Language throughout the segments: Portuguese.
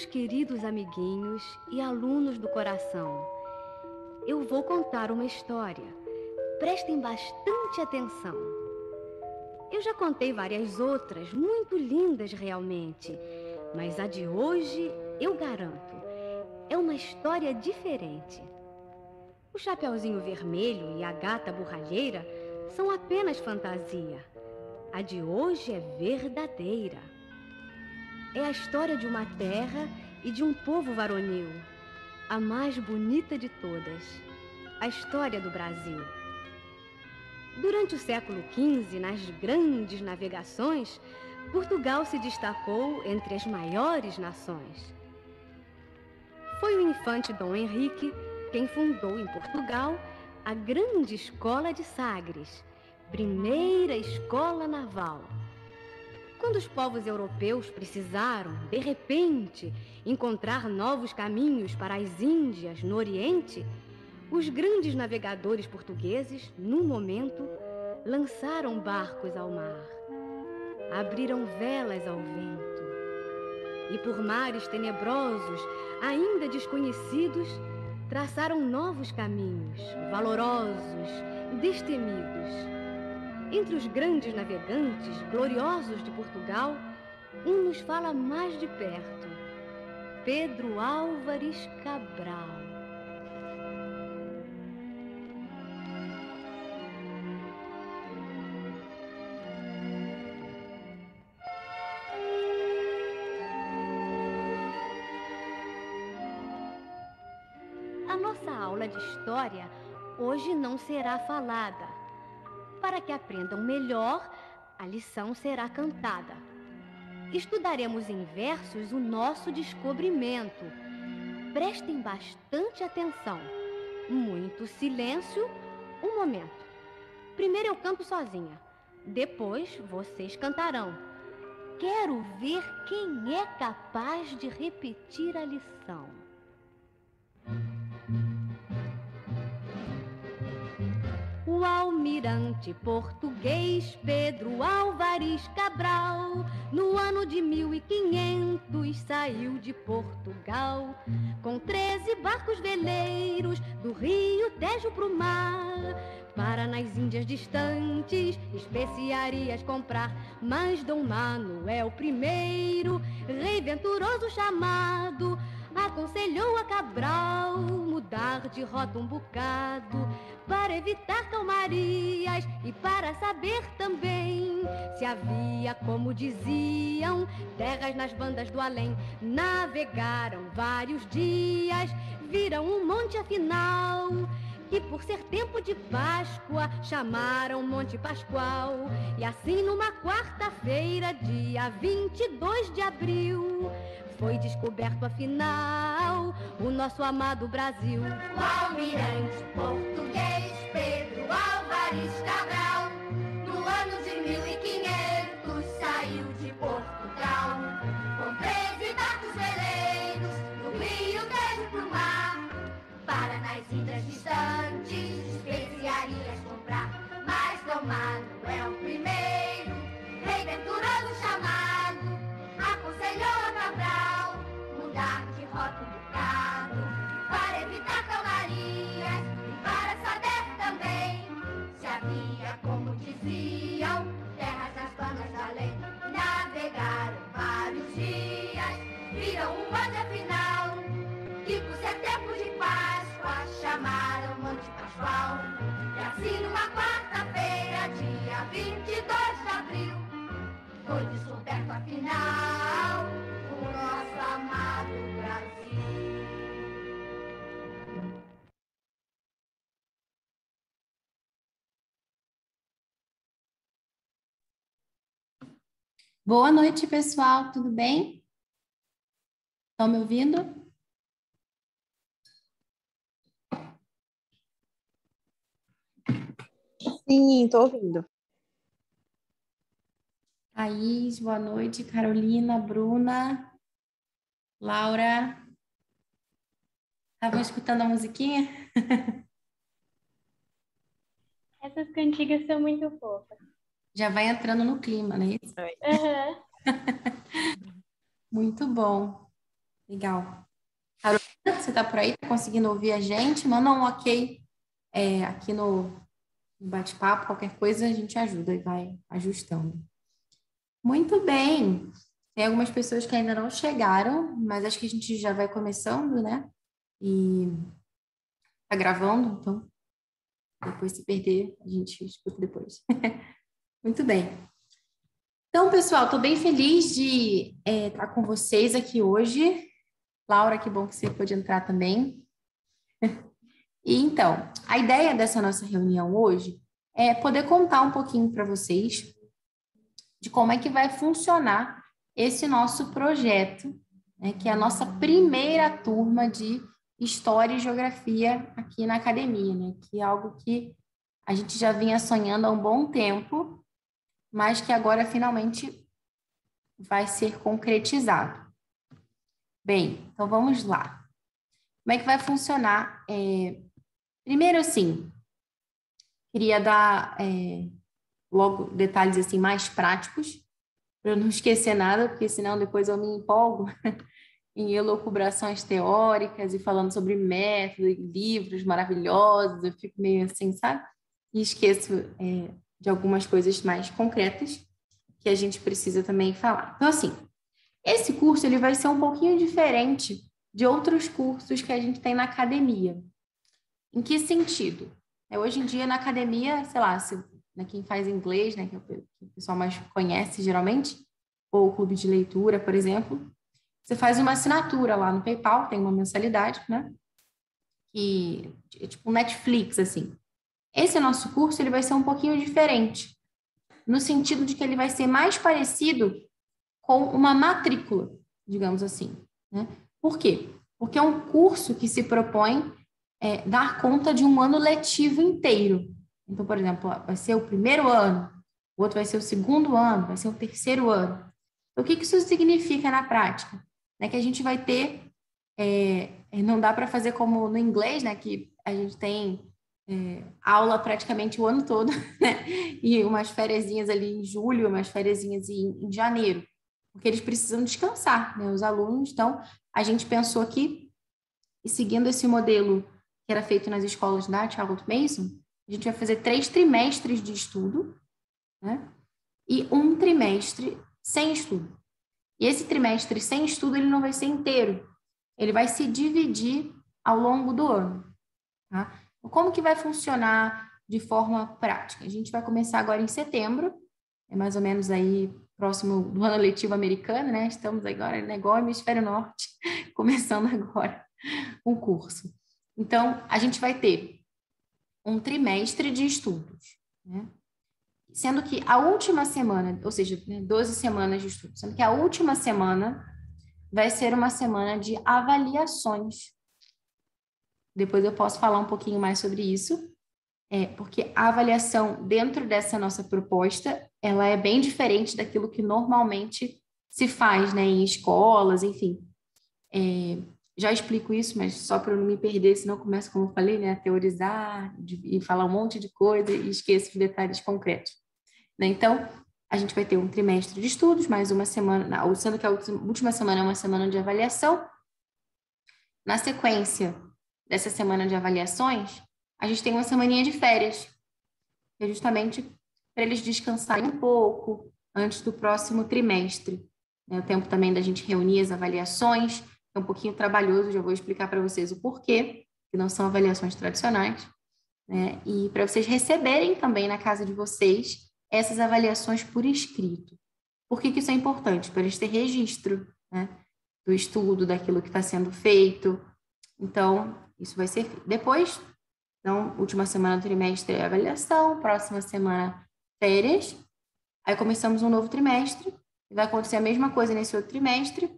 Meus queridos amiguinhos e alunos do coração, eu vou contar uma história. Prestem bastante atenção. Eu já contei várias outras, muito lindas realmente, mas a de hoje, eu garanto, é uma história diferente. O Chapeuzinho Vermelho e a Gata Borralheira são apenas fantasia. A de hoje é verdadeira. É a história de uma terra e de um povo varonil, a mais bonita de todas, a história do Brasil. Durante o século XV, nas grandes navegações, Portugal se destacou entre as maiores nações. Foi o infante Dom Henrique quem fundou em Portugal a grande escola de Sagres, primeira escola naval. Quando os povos europeus precisaram, de repente, encontrar novos caminhos para as Índias no Oriente, os grandes navegadores portugueses, num momento, lançaram barcos ao mar, abriram velas ao vento e, por mares tenebrosos, ainda desconhecidos, traçaram novos caminhos, valorosos, destemidos. Entre os grandes navegantes gloriosos de Portugal, um nos fala mais de perto: Pedro Álvares Cabral. A nossa aula de história hoje não será falada. Para que aprendam melhor, a lição será cantada. Estudaremos em versos o nosso descobrimento. Prestem bastante atenção. Muito silêncio. Um momento. Primeiro eu canto sozinha. Depois vocês cantarão. Quero ver quem é capaz de repetir a lição. O almirante português Pedro Álvares Cabral, no ano de 1500, saiu de Portugal com 13 barcos veleiros do Rio Tejo pro mar. Para nas Índias distantes especiarias comprar, mas Dom Manuel I, rei venturoso chamado, aconselhou a Cabral mudar de rota um bocado para evitar calmarias e para saber também se havia, como diziam, terras nas bandas do além. Navegaram vários dias, viram um monte afinal. Que por ser tempo de Páscoa chamaram Monte Pascoal. E assim, numa quarta-feira, dia 22 de abril, foi descoberto afinal o nosso amado Brasil. O almirante português Pedro Álvares Cabral, no ano de 1500, saiu de Portugal com 13 barcos veleiros do Rio Tejo pro mar, para nas ilhas distantes Vários dias, viram um monte afinal, que por ser tempo de Páscoa chamaram Monte Pascoal. E assim numa quarta-feira, dia 22 de abril, foi descoberto afinal Boa noite, pessoal, tudo bem? Estão me ouvindo? Sim, tô ouvindo. Thaís, boa noite. Carolina, Bruna, Laura, Estavam escutando a musiquinha? Essas cantigas são muito fofas. Já vai entrando no clima, né? Aham. Muito bom. Legal. Carolina, você tá por aí? Tá conseguindo ouvir a gente? Manda um ok é, aqui no, no bate-papo. Qualquer coisa a gente ajuda e vai ajustando. Muito bem. Tem algumas pessoas que ainda não chegaram, mas acho que a gente já vai começando, né? E tá gravando, então depois se perder, a gente escuta depois. Muito bem. Então, pessoal, estou bem feliz de é, estar com vocês aqui hoje. Laura, que bom que você pôde entrar também. E então, a ideia dessa nossa reunião hoje é poder contar um pouquinho para vocês de como é que vai funcionar esse nosso projeto, né, que é a nossa primeira turma de História e Geografia aqui na academia, né, que é algo que a gente já vinha sonhando há um bom tempo, mas que agora finalmente vai ser concretizado. Bem, então vamos lá. Como é que vai funcionar? É, primeiro, assim, queria dar é, logo detalhes assim mais práticos para não esquecer nada, porque senão depois eu me empolgo em elucubrações teóricas e falando sobre método e livros maravilhosos, eu fico meio assim, sabe? E esqueço é, de algumas coisas mais concretas que a gente precisa também falar. Então, assim, esse curso ele vai ser um pouquinho diferente de outros cursos que a gente tem na academia. Em que sentido? É, hoje em dia, na academia, sei lá, se, né, quem faz inglês, né, que, é o, que o pessoal mais conhece geralmente, ou o clube de leitura, por exemplo, você faz uma assinatura lá no PayPal, tem uma mensalidade, né? Que é tipo Netflix, assim. Esse nosso curso ele vai ser um pouquinho diferente, no sentido de que ele vai ser mais parecido com uma matrícula, digamos assim. Né? Por quê? Porque é um curso que se propõe é, dar conta de um ano letivo inteiro. Então, por exemplo, vai ser o primeiro ano, o outro vai ser o segundo ano, vai ser o terceiro ano. Então, o que isso significa na prática? É que a gente vai ter, é, não dá para fazer como no inglês, né, que a gente tem é, aula praticamente o ano todo, né? E umas férias ali em julho, umas férias em, em janeiro, porque eles precisam descansar, né? Os alunos. Então, a gente pensou aqui, e seguindo esse modelo que era feito nas escolas da Charlotte Mason, a gente vai fazer três trimestres de estudo, né? E um trimestre sem estudo. E esse trimestre sem estudo, ele não vai ser inteiro. Ele vai se dividir ao longo do ano, tá? Como que vai funcionar de forma prática? A gente vai começar agora em setembro, é mais ou menos aí próximo do ano letivo americano, né? Estamos agora, né, igual hemisfério norte, começando agora o curso. Então, a gente vai ter um trimestre de estudos, né? Sendo que a última semana, ou seja, 12 né, semanas de estudo, sendo que a última semana vai ser uma semana de avaliações depois eu posso falar um pouquinho mais sobre isso, é, porque a avaliação dentro dessa nossa proposta, ela é bem diferente daquilo que normalmente se faz, né, em escolas, enfim. É, já explico isso, mas só para eu não me perder, senão começo, como eu falei, né, a teorizar e falar um monte de coisa e esqueço os detalhes concretos. Né? Então, a gente vai ter um trimestre de estudos, mais uma semana, sendo que a última semana é uma semana de avaliação. Na sequência, dessa semana de avaliações, a gente tem uma semaninha de férias, que é justamente para eles descansarem um pouco antes do próximo trimestre. É o tempo também da gente reunir as avaliações, é um pouquinho trabalhoso, já vou explicar para vocês o porquê, que não são avaliações tradicionais, né? e para vocês receberem também na casa de vocês essas avaliações por escrito. Por que, que isso é importante? Para eles ter registro né? do estudo, daquilo que está sendo feito. Então, isso vai ser depois. Então, última semana do trimestre é avaliação, próxima semana férias. Aí começamos um novo trimestre. E vai acontecer a mesma coisa nesse outro trimestre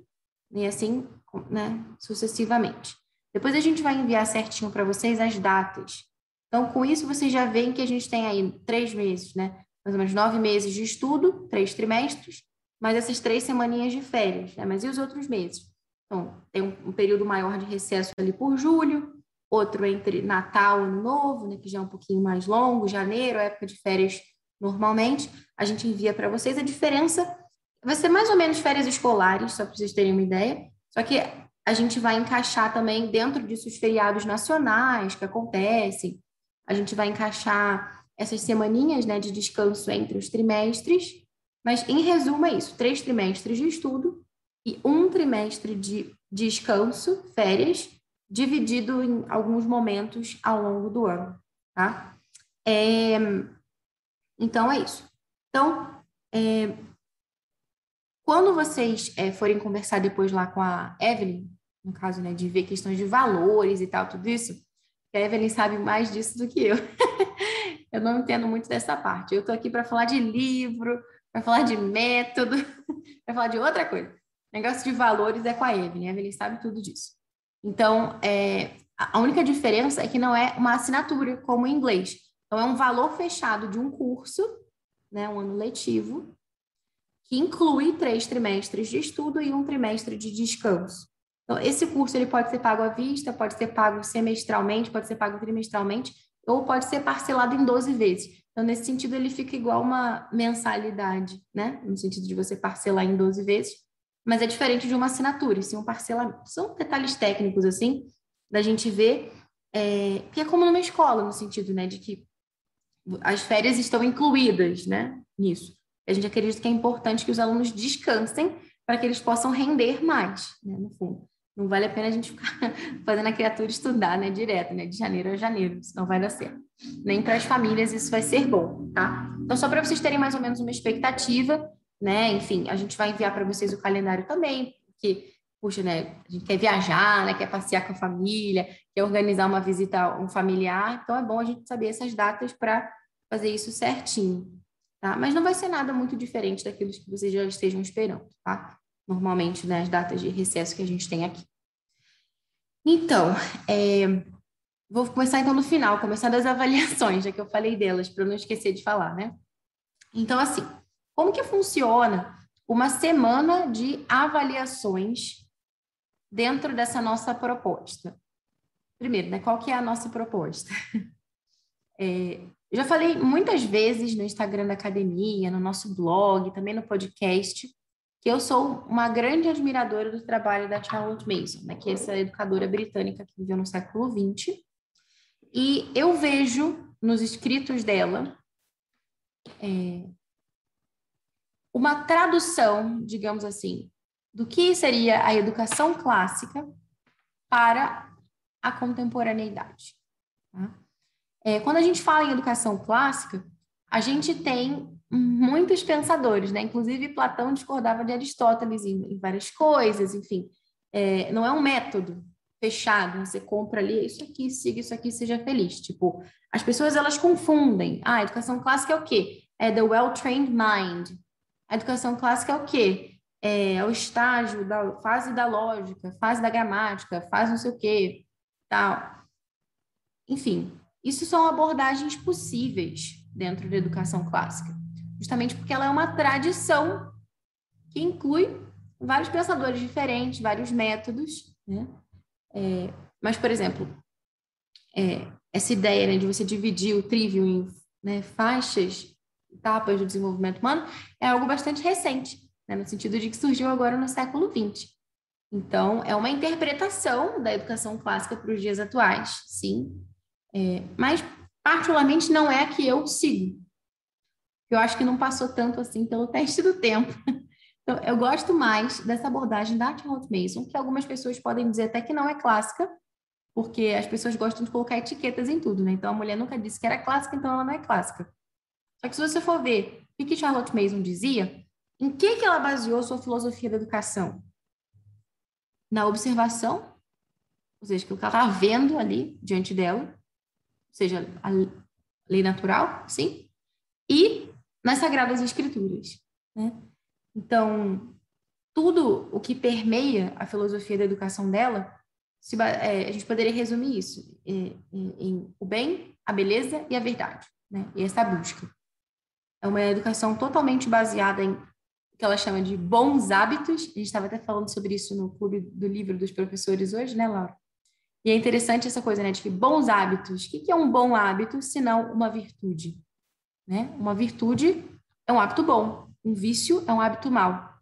e assim, né, sucessivamente. Depois a gente vai enviar certinho para vocês as datas. Então, com isso, vocês já veem que a gente tem aí três meses, né? Mais ou menos nove meses de estudo, três trimestres, mais essas três semaninhas de férias, né? Mas e os outros meses? Então, tem um, período maior de recesso ali por julho, outro entre Natal e Ano Novo, né, que já é um pouquinho mais longo, janeiro, época de férias normalmente. A gente envia para vocês. A diferença vai ser mais ou menos férias escolares, só para vocês terem uma ideia. Só que a gente vai encaixar também dentro disso os feriados nacionais que acontecem. A gente vai encaixar essas semaninhas né, de descanso entre os trimestres. Mas, em resumo, é isso: três trimestres de estudo e um trimestre de descanso, férias, dividido em alguns momentos ao longo do ano, tá? É, então, é isso. Então, é, quando vocês é, forem conversar depois lá com a Evelyn, no caso, né, de ver questões de valores e tal, tudo isso, a Evelyn sabe mais disso do que eu. eu não entendo muito dessa parte. Eu estou aqui para falar de livro, para falar de método, para falar de outra coisa. Negócio de valores é com a Evelyn. A Evelyn sabe tudo disso. Então, é, a única diferença é que não é uma assinatura como em inglês. Então, é um valor fechado de um curso, né, um ano letivo, que inclui três trimestres de estudo e um trimestre de descanso. Então, esse curso ele pode ser pago à vista, pode ser pago semestralmente, pode ser pago trimestralmente, ou pode ser parcelado em 12 vezes. Então, nesse sentido, ele fica igual uma mensalidade, né? No sentido de você parcelar em 12 vezes, mas é diferente de uma assinatura, sim um parcelamento. São detalhes técnicos, assim, da gente ver, é, que é como numa escola, no sentido, né, de que as férias estão incluídas, né, nisso. A gente acredita que é importante que os alunos descansem para que eles possam render mais, né, no fundo. Não vale a pena a gente ficar fazendo a criatura estudar, né, direto, né, de janeiro a janeiro, senão vai dar certo. Nem para as famílias isso vai ser bom, tá? Então, só para vocês terem mais ou menos uma expectativa, né? Enfim, a gente vai enviar para vocês o calendário também, porque, puxa, né? A gente quer viajar, né? Quer passear com a família, quer organizar uma visita a um familiar. Então, é bom a gente saber essas datas para fazer isso certinho, tá? Mas não vai ser nada muito diferente daquilo que vocês já estejam esperando, tá? Normalmente, né? As datas de recesso que a gente tem aqui. Então, é... vou começar então no final, começar das avaliações, já que eu falei delas, para não esquecer de falar, né? Então, assim, como que funciona uma semana de avaliações dentro dessa nossa proposta? Primeiro, né, qual que é a nossa proposta? É, já falei muitas vezes no Instagram da academia, no nosso blog, também no podcast, que eu sou uma grande admiradora do trabalho da Charlotte Mason, né, que é essa educadora britânica que viveu no século XX. E eu vejo nos escritos dela é, uma tradução, digamos assim, do que seria a educação clássica para a contemporaneidade. Tá? É, quando a gente fala em educação clássica, a gente tem muitos pensadores, né? Inclusive Platão discordava de Aristóteles em, em várias coisas, enfim. É, não é um método fechado, você compra ali isso aqui, siga isso aqui, seja feliz. Tipo, as pessoas elas confundem. Ah, educação clássica é o quê? É the well-trained mind. A educação clássica é o quê? É o estágio da fase da lógica, fase da gramática, fase não sei o quê, tal. Enfim, isso são abordagens possíveis dentro da educação clássica, justamente porque ela é uma tradição que inclui vários pensadores diferentes, vários métodos, né? É, mas, por exemplo, é, essa ideia né, de você dividir o trivium em né, faixas etapas do desenvolvimento humano é algo bastante recente, né, no sentido de que surgiu agora no século XX. Então, é uma interpretação da educação clássica para os dias atuais, sim, é, mas particularmente não é a que eu sigo. Eu acho que não passou tanto assim pelo teste do tempo. Então, eu gosto mais dessa abordagem da Charlotte Mason, que algumas pessoas podem dizer até que não é clássica, porque as pessoas gostam de colocar etiquetas em tudo, né? Então, a mulher nunca disse que era clássica, então ela não é clássica. Só que se você for ver o que Charlotte Mason dizia, em que, que ela baseou sua filosofia da educação? Na observação, ou seja, que que ela estava vendo ali diante dela, ou seja, a lei natural, sim, e nas Sagradas Escrituras. Né? Então, tudo o que permeia a filosofia da educação dela, se, é, a gente poderia resumir isso em, em, em, o bem, a beleza e a verdade, né? e essa busca. É uma educação totalmente baseada em o que ela chama de bons hábitos. A gente estava até falando sobre isso no clube do livro dos professores hoje, né, Laura? E é interessante essa coisa, né, de que bons hábitos. O que é um bom hábito, se não uma virtude? Né? Uma virtude é um hábito bom, um vício é um hábito mau.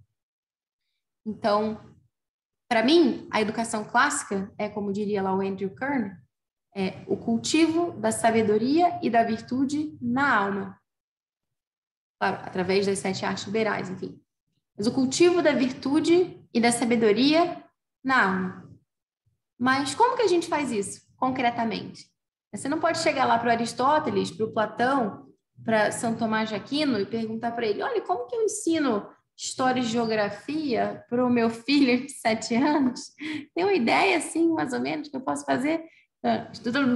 Então, para mim, a educação clássica é, como diria lá o Andrew Kern, é o cultivo da sabedoria e da virtude na alma. Claro, através das sete artes liberais, enfim. Mas o cultivo da virtude e da sabedoria na alma. Mas como que a gente faz isso, concretamente? Você não pode chegar lá para Aristóteles, para o Platão, para São Tomás de Aquino e perguntar para ele: olha, como que eu ensino história e geografia para o meu filho de sete anos? Tem uma ideia, assim, mais ou menos, que eu posso fazer? Ah,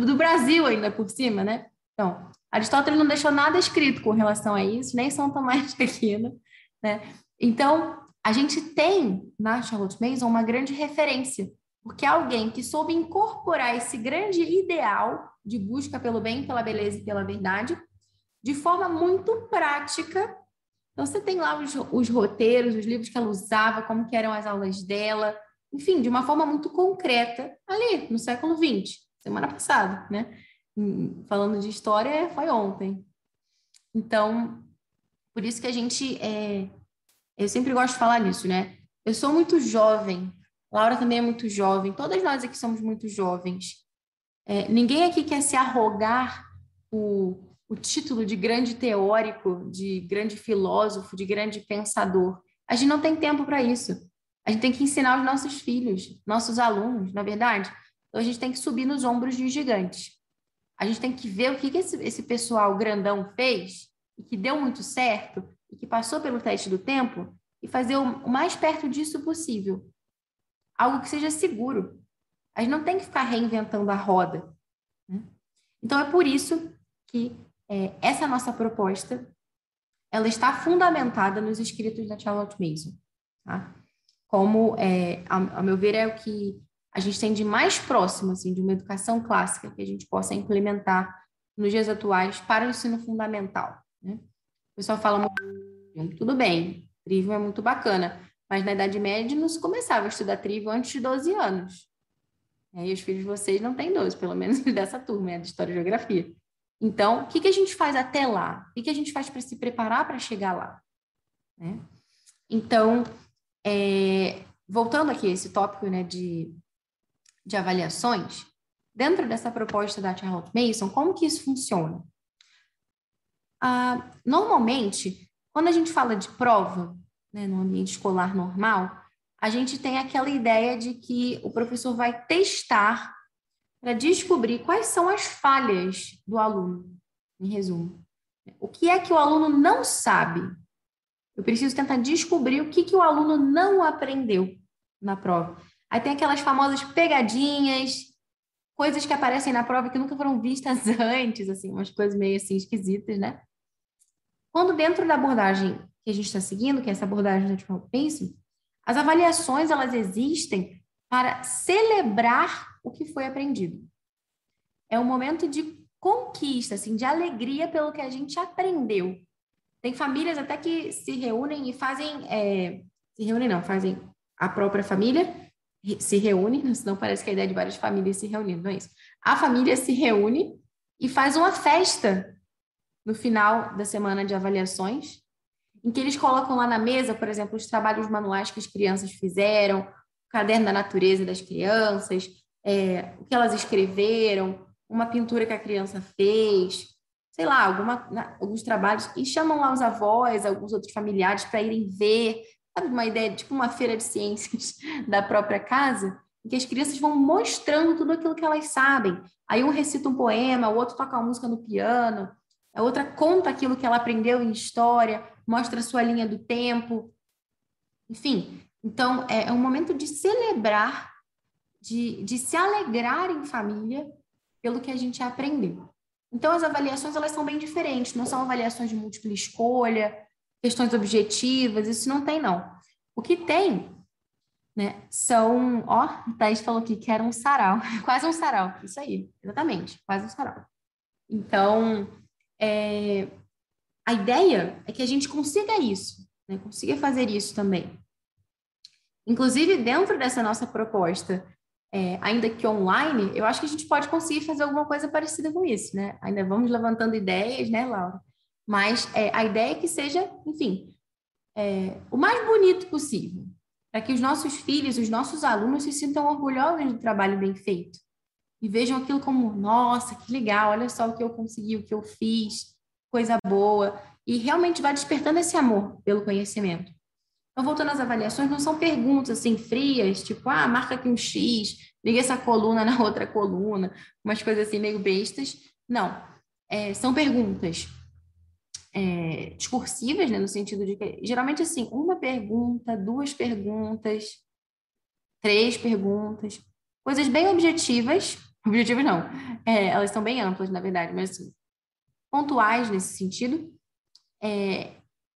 do Brasil ainda por cima, né? Então, Aristóteles não deixou nada escrito com relação a isso, nem São Tomás de Aquino, né? Então, a gente tem na Charlotte Mason uma grande referência porque alguém que soube incorporar esse grande ideal de busca pelo bem, pela beleza e pela verdade, de forma muito prática. Então, você tem lá os, os roteiros, os livros que ela usava, como eram as aulas dela, enfim, de uma forma muito concreta, ali no século XX, semana passada, né? Falando de história, foi ontem. Então, por isso que a gente, é... eu sempre gosto de falar nisso, né? Eu sou muito jovem Laura também é muito jovem, todas nós aqui somos muito jovens. É, ninguém aqui quer se arrogar o, o título de grande teórico, de grande filósofo, de grande pensador. A gente não tem tempo para isso. A gente tem que ensinar os nossos filhos, nossos alunos, na é verdade. Então a gente tem que subir nos ombros de gigantes. A gente tem que ver o que, que esse, esse pessoal grandão fez e que deu muito certo e que passou pelo teste do tempo e fazer o, o mais perto disso possível algo que seja seguro. A gente não tem que ficar reinventando a roda. Né? Então, é por isso que é, essa nossa proposta ela está fundamentada nos escritos da Charlotte Mason. Tá? Como, é, a, meu ver, é o que a gente tem de mais próximo assim, de uma educação clássica que a gente possa implementar nos dias atuais para o ensino fundamental. Né? O pessoal fala, tudo bem, Trivium é muito bacana, mas na Idade Média não se começava a estudar trivium antes de 12 anos. E os filhos de vocês não têm 12, pelo menos dessa turma, é de História e Geografia. Então, o que, que a gente faz até lá? O que, que a gente faz para se preparar para chegar lá? Né? Então, é, voltando aqui a esse tópico né, de, de avaliações, dentro dessa proposta da Charlotte Mason, como que isso funciona? Ah, normalmente, quando a gente fala de prova, né, no ambiente escolar normal, a gente tem aquela ideia de que o professor vai testar para descobrir quais são as falhas do aluno, em resumo. O que é que o aluno não sabe? Eu preciso tentar descobrir o que, que o aluno não aprendeu na prova. Aí tem aquelas famosas pegadinhas, coisas que aparecem na prova que nunca foram vistas antes, assim, umas coisas meio assim esquisitas, né? Quando dentro da abordagem que a gente está seguindo, que é essa abordagem do Pacing, as avaliações elas existem para celebrar o que foi aprendido. É um momento de conquista, assim, de alegria pelo que a gente aprendeu. Tem famílias até que se reúnem e fazem, é, se reúnem não, fazem a própria família se reúne, senão parece que a ideia de várias famílias se reunindo, não é isso. A família se reúne e faz uma festa no final da semana de avaliações, em que eles colocam lá na mesa, por exemplo, os trabalhos manuais que as crianças fizeram, o caderno da natureza das crianças, é, o que elas escreveram, uma pintura que a criança fez, sei lá, alguma, alguns trabalhos, e chamam lá os avós, alguns outros familiares para irem ver, sabe, uma ideia, tipo uma feira de ciências da própria casa, em que as crianças vão mostrando tudo aquilo que elas sabem. Aí um recita um poema, o outro toca uma música no piano, a outra conta aquilo que ela aprendeu em história, mostra a sua linha do tempo. Enfim, então é, é um momento de celebrar, de, de se alegrar em família pelo que a gente aprendeu. Então as avaliações elas são bem diferentes, não são avaliações de múltipla escolha, questões objetivas, isso não tem não. O que tem, né, são, ó, Thaís falou aqui que era um sarau, quase um sarau, isso aí, exatamente, quase um sarau. Então, é, a ideia é que a gente consiga isso, né, consiga fazer isso também. Inclusive, dentro dessa nossa proposta, é, ainda que online, eu acho que a gente pode conseguir fazer alguma coisa parecida com isso, né? Ainda vamos levantando ideias, né, Laura? Mas é, a ideia é que seja, enfim, é, o mais bonito possível, para que os nossos filhos, os nossos alunos se sintam orgulhosos do trabalho bem feito e vejam aquilo como, nossa, que legal, olha só o que eu consegui, o que eu fiz, coisa boa, e realmente vai despertando esse amor pelo conhecimento. Então, voltando às avaliações, não são perguntas assim frias, tipo, ah, marca aqui um X, liga essa coluna na outra coluna, umas coisas assim meio bestas. Não. É, são perguntas é, discursivas, né, no sentido de que, geralmente, assim, uma pergunta, duas perguntas, três perguntas, coisas bem objetivas, objetivas não, é, elas são bem amplas, na verdade, mas assim, pontuais nesse sentido, é,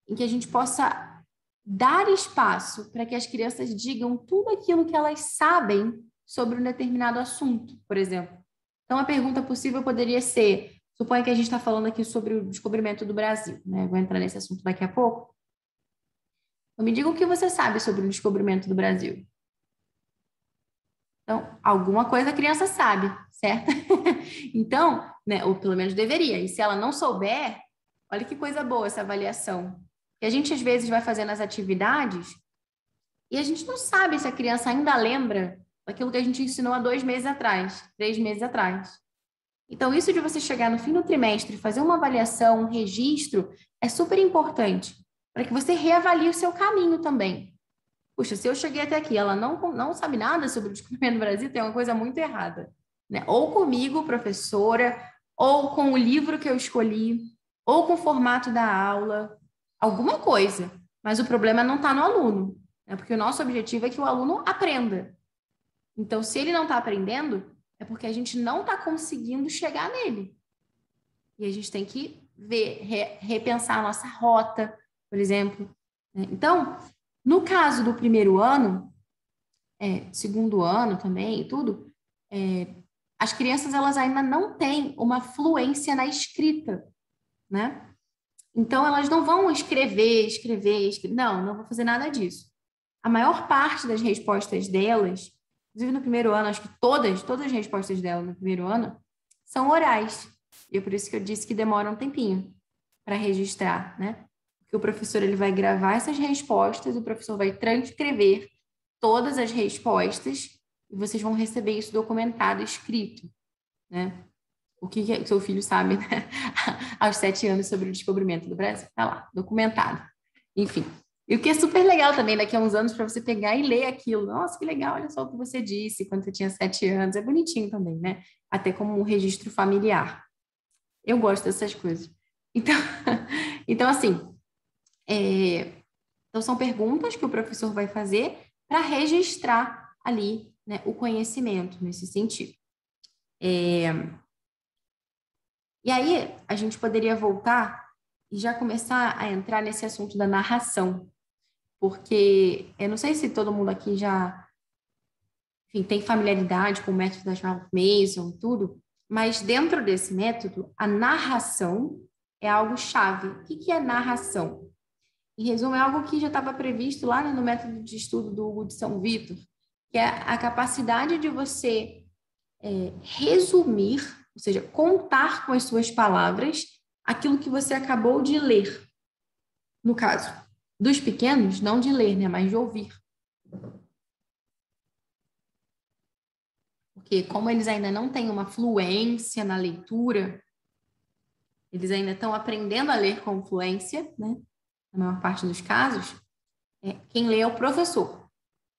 em que a gente possa dar espaço para que as crianças digam tudo aquilo que elas sabem sobre um determinado assunto, por exemplo. Então, a pergunta possível poderia ser: suponha que a gente está falando aqui sobre o descobrimento do Brasil, né? Vou entrar nesse assunto daqui a pouco. Então, me diga o que você sabe sobre o descobrimento do Brasil. Então, alguma coisa a criança sabe, certo? então, né, ou pelo menos deveria. E se ela não souber, olha que coisa boa essa avaliação que a gente às vezes vai fazendo as atividades e a gente não sabe se a criança ainda lembra daquilo que a gente ensinou há dois meses atrás, três meses atrás. Então, isso de você chegar no fim do trimestre, fazer uma avaliação, um registro, é super importante para que você reavalie o seu caminho também. Puxa, se eu cheguei até aqui, ela não, não sabe nada sobre o descobrimento do Brasil, tem uma coisa muito errada. Né? Ou comigo, professora, ou com o livro que eu escolhi, ou com o formato da aula, alguma coisa, mas o problema não está no aluno, né? porque o nosso objetivo é que o aluno aprenda. Então, se ele não está aprendendo, é porque a gente não está conseguindo chegar nele. E a gente tem que ver, re, repensar a nossa rota, por exemplo. Né? Então, no caso do primeiro ano, é, segundo ano também, tudo, é, as crianças elas ainda não têm uma fluência na escrita, né? Então, elas não vão escrever, escrever, escrever. Não, não vou fazer nada disso. A maior parte das respostas delas, inclusive no primeiro ano, acho que todas, todas as respostas dela no primeiro ano, são orais. E é por isso que eu disse que demora um tempinho para registrar, né? Porque o professor ele vai gravar essas respostas, o professor vai transcrever todas as respostas e vocês vão receber isso documentado, escrito, né? o que, que seu filho sabe né? aos sete anos sobre o descobrimento do Brasil. Está lá, documentado. Enfim. E o que é super legal também, daqui a uns anos, para você pegar e ler aquilo. Nossa, que legal, olha só o que você disse quando você tinha sete anos. É bonitinho também, né? Até como um registro familiar. Eu gosto dessas coisas. Então, então assim, é... então são perguntas que o professor vai fazer para registrar ali né, o conhecimento nesse sentido. É... E aí a gente poderia voltar e já começar a entrar nesse assunto da narração, porque eu não sei se todo mundo aqui já enfim, tem familiaridade com o método da Charles Mason, tudo, mas dentro desse método, a narração é algo chave. O que é narração? Em resumo, é algo que já estava previsto lá no método de estudo do Hugo de São Vitor, que é a capacidade de você é, resumir ou seja, contar com as suas palavras aquilo que você acabou de ler. No caso dos pequenos, não de ler, né, mas de ouvir. Porque como eles ainda não têm uma fluência na leitura, eles ainda estão aprendendo a ler com fluência, né? Na maior parte dos casos, é, quem lê é o professor,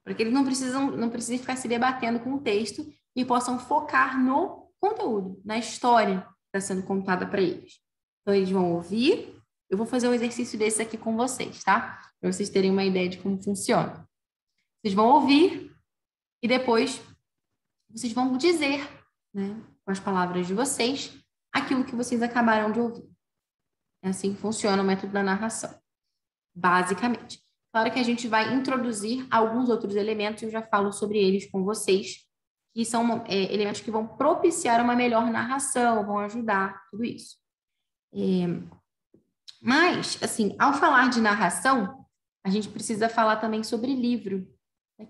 para que eles não precisam não precisem ficar se debatendo com o texto e possam focar no conteúdo, na história que está sendo contada para eles. Então, eles vão ouvir. Eu vou fazer um exercício desse aqui com vocês, tá? Para vocês terem uma ideia de como funciona. Vocês vão ouvir e depois vocês vão dizer, né, com as palavras de vocês, aquilo que vocês acabaram de ouvir. É assim que funciona o método da narração, basicamente. Claro que a gente vai introduzir alguns outros elementos, eu já falo sobre eles com vocês que são é, elementos que vão propiciar uma melhor narração, vão ajudar tudo isso. É, mas, assim, ao falar de narração, a gente precisa falar também sobre livro.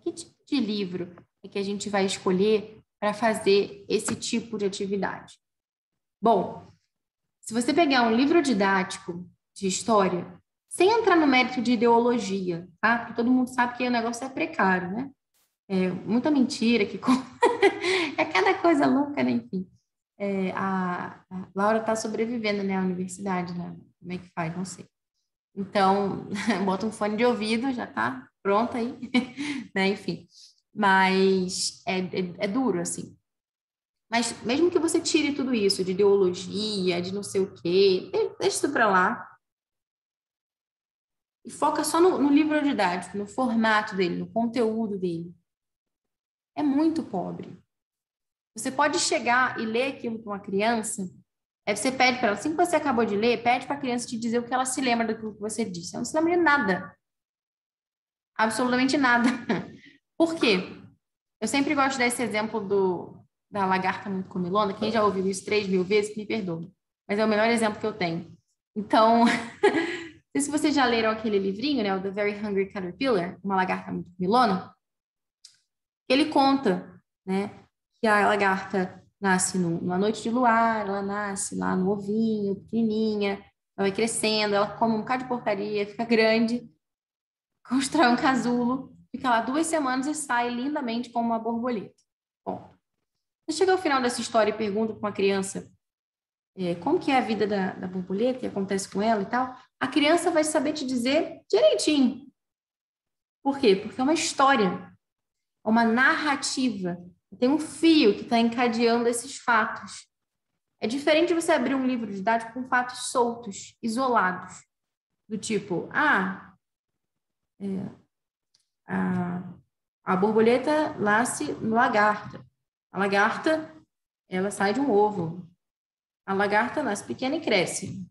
Que tipo de livro é que a gente vai escolher para fazer esse tipo de atividade? Bom, se você pegar um livro didático de história, sem entrar no mérito de ideologia, tá? Porque todo mundo sabe que o negócio é precário, né? É muita mentira, que é cada coisa louca, né? Enfim. É, a, a, Laura está sobrevivendo, né? À universidade, né? Como é que faz? Não sei. Então, bota um fone de ouvido, já tá pronta aí, né? Enfim. Mas é, é, é duro, assim. Mas mesmo que você tire tudo isso de ideologia, de não sei o quê, deixa isso para lá. E foca só no, no livro didático, no formato dele, no conteúdo dele. É muito pobre. Você pode chegar e ler aquilo para uma criança, aí você pede para ela, assim que você acabou de ler, pede para a criança te dizer o que ela se lembra daquilo que você disse. Ela não se lembra de nada. Absolutamente nada. Por quê? Eu sempre gosto desse exemplo do, da lagarta muito comilona. Quem já ouviu isso três mil vezes, me perdoa. Mas é o melhor exemplo que eu tenho. Então, não sei se vocês já leram aquele livrinho, né? O The Very Hungry Caterpillar, Uma Lagarta Muito Comilona. Ele conta, né? Que a lagarta nasce numa noite de luar, ela nasce lá no ovinho, pequenininha, ela vai crescendo, ela come um bocado de porcaria, fica grande, constrói um casulo fica lá duas semanas e sai lindamente como uma borboleta. Bom, você chega ao final dessa história e pergunta para uma criança é, como que é a vida da, da borboleta, o que acontece com ela e tal, a criança vai saber te dizer direitinho. Por quê? Porque é uma história, é uma narrativa, tem um fio que está encadeando esses fatos. É diferente de você abrir um livro didático com fatos soltos, isolados, do tipo, ah, é, a, a borboleta nasce no lagarta. A lagarta, ela sai de um ovo. A lagarta nasce pequena e cresce.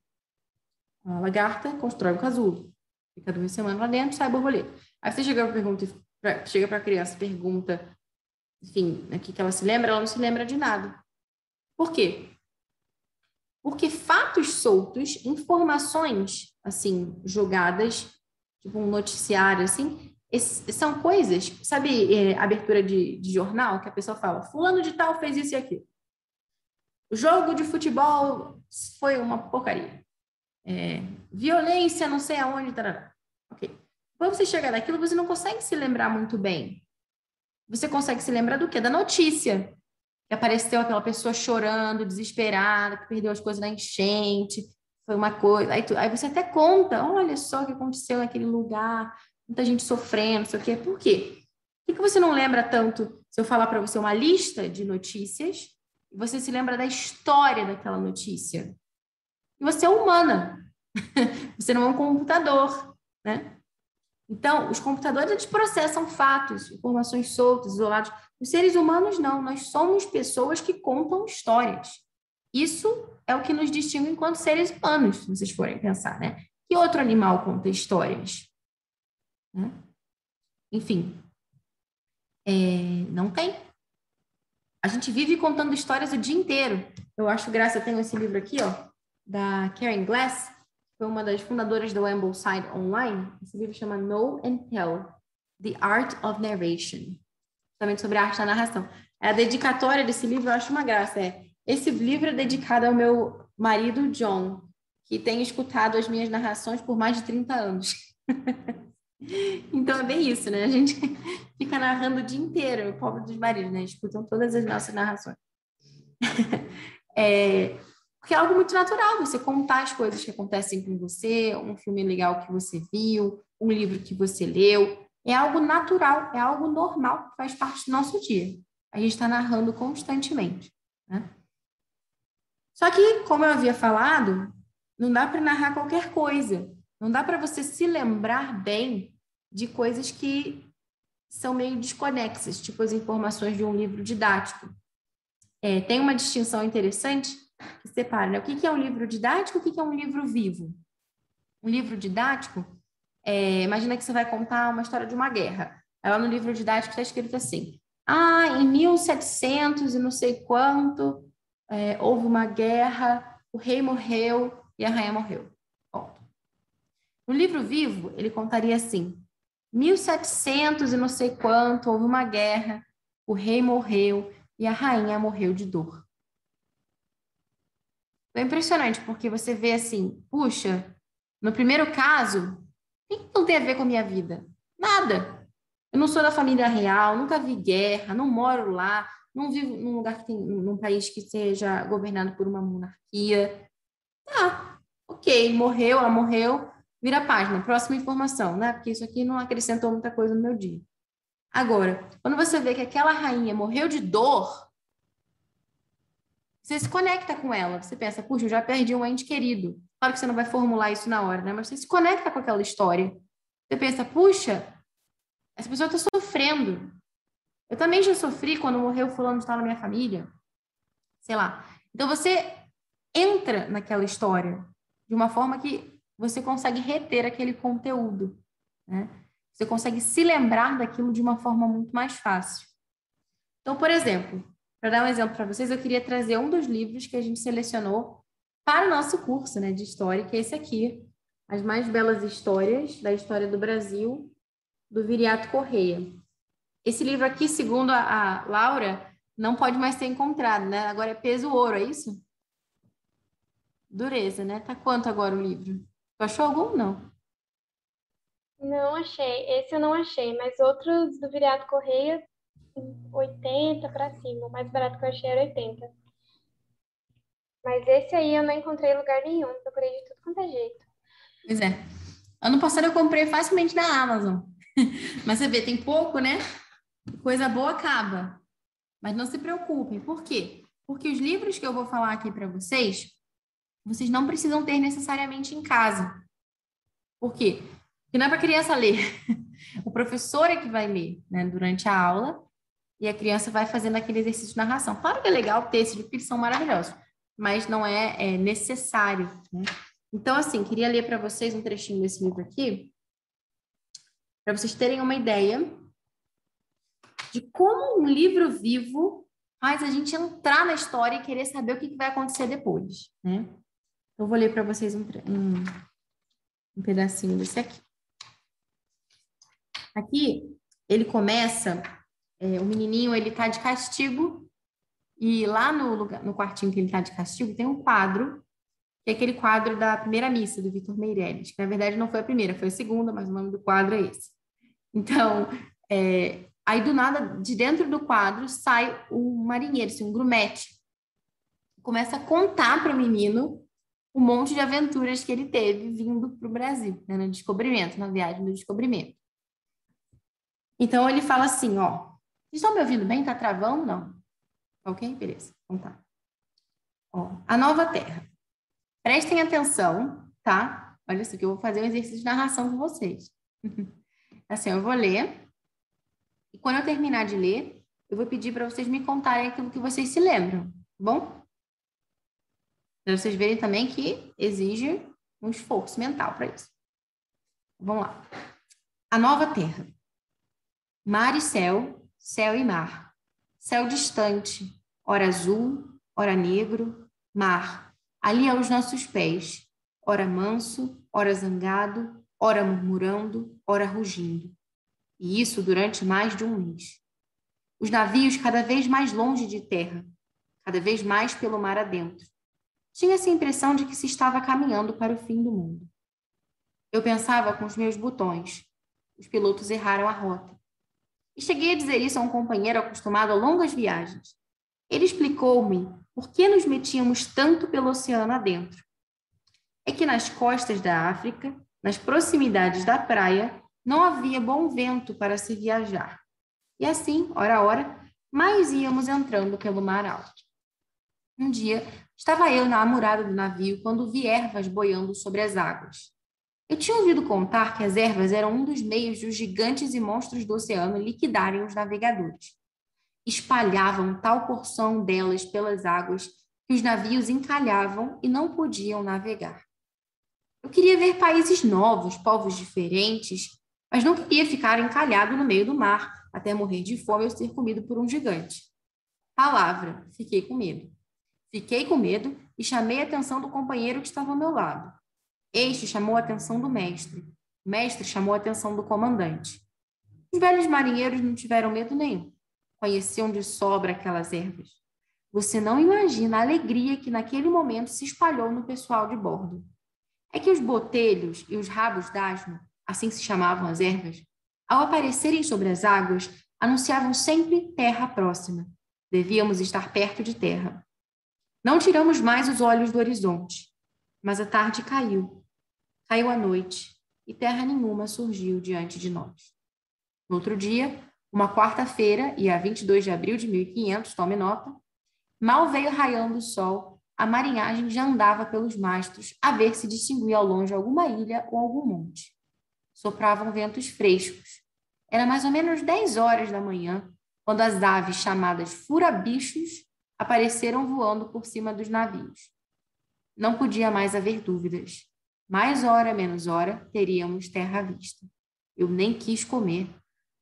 A lagarta constrói um casulo. Fica duas semanas lá dentro, sai a borboleta. Aí você chega para a criança e pergunta, enfim, o que, ela se lembra, ela não se lembra de nada. Por quê? Porque fatos soltos, informações, assim, jogadas, tipo um noticiário, assim, são coisas, sabe, é, abertura de, de, jornal, que a pessoa fala, fulano de tal fez isso e aquilo. O jogo de futebol foi uma porcaria. É, violência, não sei aonde, tarará. Ok. Quando você chega daquilo, você não consegue se lembrar muito bem. Você consegue se lembrar do quê? Da notícia. Que apareceu aquela pessoa chorando, desesperada, que perdeu as coisas na enchente, foi uma coisa. Aí, tu, aí você até conta, olha só o que aconteceu naquele lugar, muita gente sofrendo, não sei o quê. Por quê? Por que você não lembra tanto se eu falar para você uma lista de notícias e você se lembra da história daquela notícia? E você é humana. você não é um computador, né? Então, os computadores eles processam fatos, informações soltas, isoladas. Os seres humanos não, nós somos pessoas que contam histórias. Isso é o que nos distingue enquanto seres humanos, se vocês forem pensar, né? Que outro animal conta histórias? Né? Enfim, é, não tem. A gente vive contando histórias o dia inteiro. Eu acho graça, eu tenho esse livro aqui, ó, da Karen Glass, foi uma das fundadoras do Ambleside Online. Esse livro chama Know and Tell, The Art of Narration. Também sobre a arte da narração. É a dedicatória desse livro, eu acho uma graça. É, esse livro é dedicado ao meu marido, John, que tem escutado as minhas narrações por mais de 30 anos. Então é bem isso, né? A gente fica narrando o dia inteiro, o pobre dos maridos, né? Escutam todas as nossas narrações. É, porque é algo muito natural você contar as coisas que acontecem com você, um filme legal que você viu, um livro que você leu. É algo natural, é algo normal, faz parte do nosso dia. A gente está narrando constantemente. Né? Só que, como eu havia falado, não dá para narrar qualquer coisa. Não dá para você se lembrar bem de coisas que são meio desconexas, tipo as informações de um livro didático. É, tem uma distinção interessante que separa né? o que é um livro didático e o que é um livro vivo. Um livro didático, é, imagina que você vai contar uma história de uma guerra. Aí lá no livro didático está escrito assim: ah, em 1700 e não sei quanto, é, houve uma guerra, o rei morreu e a rainha morreu. No livro vivo, ele contaria assim: 1700 e não sei quanto, houve uma guerra, o rei morreu e a rainha morreu de dor. É impressionante, porque você vê assim, puxa, no primeiro caso, o que não tem a ver com a minha vida? Nada. Eu não sou da família real, nunca vi guerra, não moro lá, não vivo num lugar que tem, num país que seja governado por uma monarquia. Tá, ok, morreu, ela morreu, vira a página, próxima informação, né? Porque isso aqui não acrescentou muita coisa no meu dia. Agora, quando você vê que aquela rainha morreu de dor, você se conecta com ela. Você pensa, puxa, eu já perdi um ente querido. Claro que você não vai formular isso na hora, né? Mas você se conecta com aquela história. Você pensa, puxa, essa pessoa está sofrendo. Eu também já sofri quando morreu fulano de tal na minha família. Sei lá. Então você entra naquela história de uma forma que você consegue reter aquele conteúdo, né? Você consegue se lembrar daquilo de uma forma muito mais fácil. Então, por exemplo, para dar um exemplo para vocês, eu queria trazer um dos livros que a gente selecionou para o nosso curso né, de história, que é esse aqui, As Mais Belas Histórias da História do Brasil, do Viriato Correia. Esse livro aqui, segundo a, a Laura, não pode mais ser encontrado, né? Agora é peso ouro, é isso? Dureza, né? Tá quanto agora o livro? Tu achou algum? Não. Não achei. Esse eu não achei, mas outros do Viriato Correia 80 para cima. O mais barato que eu achei era 80. Mas esse aí eu não encontrei lugar nenhum. Procurei de tudo quanto é jeito. Pois é. Ano passado eu comprei facilmente na Amazon. Mas você vê, tem pouco, né? Coisa boa acaba. Mas não se preocupem. Por quê? Porque os livros que eu vou falar aqui para vocês, vocês não precisam ter necessariamente em casa. Por quê? Porque não é para criança ler. O professor é que vai ler né, durante a aula e a criança vai fazendo aquele exercício de narração. Claro que é legal ter esses livros, porque são maravilhosos, mas não é, é necessário. Né? Então, assim, queria ler para vocês um trechinho desse livro aqui, para vocês terem uma ideia de como um livro vivo faz a gente entrar na história e querer saber o que, vai acontecer depois. Né? Eu vou ler para vocês um, um, um pedacinho desse aqui. Aqui, ele começa é, o menininho ele tá de castigo e lá no, lugar, no quartinho que ele tá de castigo tem um quadro que é aquele quadro da primeira missa do Vitor Meirelles, que na verdade não foi a primeira, foi a segunda, mas o nome do quadro é esse. Então, é, aí do nada, de dentro do quadro, sai um marinheiro, assim, um grumete. Começa a contar para o menino um monte de aventuras que ele teve vindo para o Brasil, né, no descobrimento, na viagem do descobrimento. Então, ele fala assim, ó, estão me ouvindo bem? Tá travando? Não. Ok? Beleza. Então tá. Ó, a nova terra. Prestem atenção, tá? Olha isso que eu vou fazer um exercício de narração com vocês. assim, eu vou ler. E quando eu terminar de ler, eu vou pedir para vocês me contarem aquilo que vocês se lembram, tá bom? Para vocês verem também que exige um esforço mental para isso. Vamos lá. A nova terra. Mar e céu céu e mar. Céu distante, ora azul, ora negro, mar, ali aos nossos pés, ora manso, ora zangado, ora murmurando, ora rugindo. E isso durante mais de um mês. Os navios cada vez mais longe de terra, cada vez mais pelo mar adentro. Tinha-se a impressão de que se estava caminhando para o fim do mundo. Eu pensava com os meus botões. Os pilotos erraram a rota. E cheguei a dizer isso a um companheiro acostumado a longas viagens. Ele explicou-me por que nos metíamos tanto pelo oceano adentro. É que nas costas da África, nas proximidades da praia, não havia bom vento para se viajar. E assim, hora a hora, mais íamos entrando pelo mar alto. Um dia, estava eu na amurada do navio quando vi ervas boiando sobre as águas. Eu tinha ouvido contar que as ervas eram um dos meios dos gigantes e monstros do oceano liquidarem os navegadores. Espalhavam tal porção delas pelas águas que os navios encalhavam e não podiam navegar. Eu queria ver países novos, povos diferentes, mas não queria ficar encalhado no meio do mar até morrer de fome ou ser comido por um gigante. Palavra, fiquei com medo. Fiquei com medo e chamei a atenção do companheiro que estava ao meu lado. Este chamou a atenção do mestre. O mestre chamou a atenção do comandante. Os velhos marinheiros não tiveram medo nenhum. Conheciam de sobra aquelas ervas. Você não imagina a alegria que naquele momento se espalhou no pessoal de bordo. É que os botelhos e os rabos d'asno, assim se chamavam as ervas, ao aparecerem sobre as águas, anunciavam sempre terra próxima. Devíamos estar perto de terra. Não tiramos mais os olhos do horizonte, mas a tarde caiu. Caiu a noite e terra nenhuma surgiu diante de nós. No outro dia, uma quarta-feira, e a 22 de abril de 1500, tome nota, mal veio raiando o sol, a marinhagem já andava pelos mastros a ver se distinguia ao longe alguma ilha ou algum monte. Sopravam ventos frescos. Era mais ou menos 10 horas da manhã, quando as aves chamadas furabichos apareceram voando por cima dos navios. Não podia mais haver dúvidas. Mais hora, menos hora, teríamos terra à vista. Eu nem quis comer.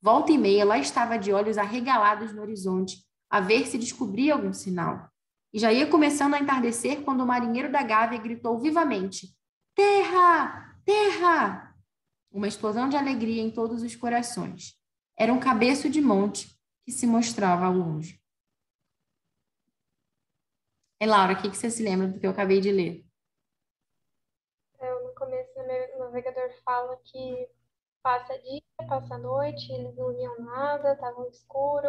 Volta e meia, lá estava de olhos arregalados no horizonte, a ver se descobria algum sinal. E já ia começando a entardecer quando o marinheiro da Gávea gritou vivamente: Terra! Terra! Uma explosão de alegria em todos os corações. Era um cabeço de monte que se mostrava ao longe. E Laura, o que, que você se lembra do que eu acabei de ler? Eu, no começo, o navegador fala que passa dia, passa noite, eles não viam nada, estavam escuro.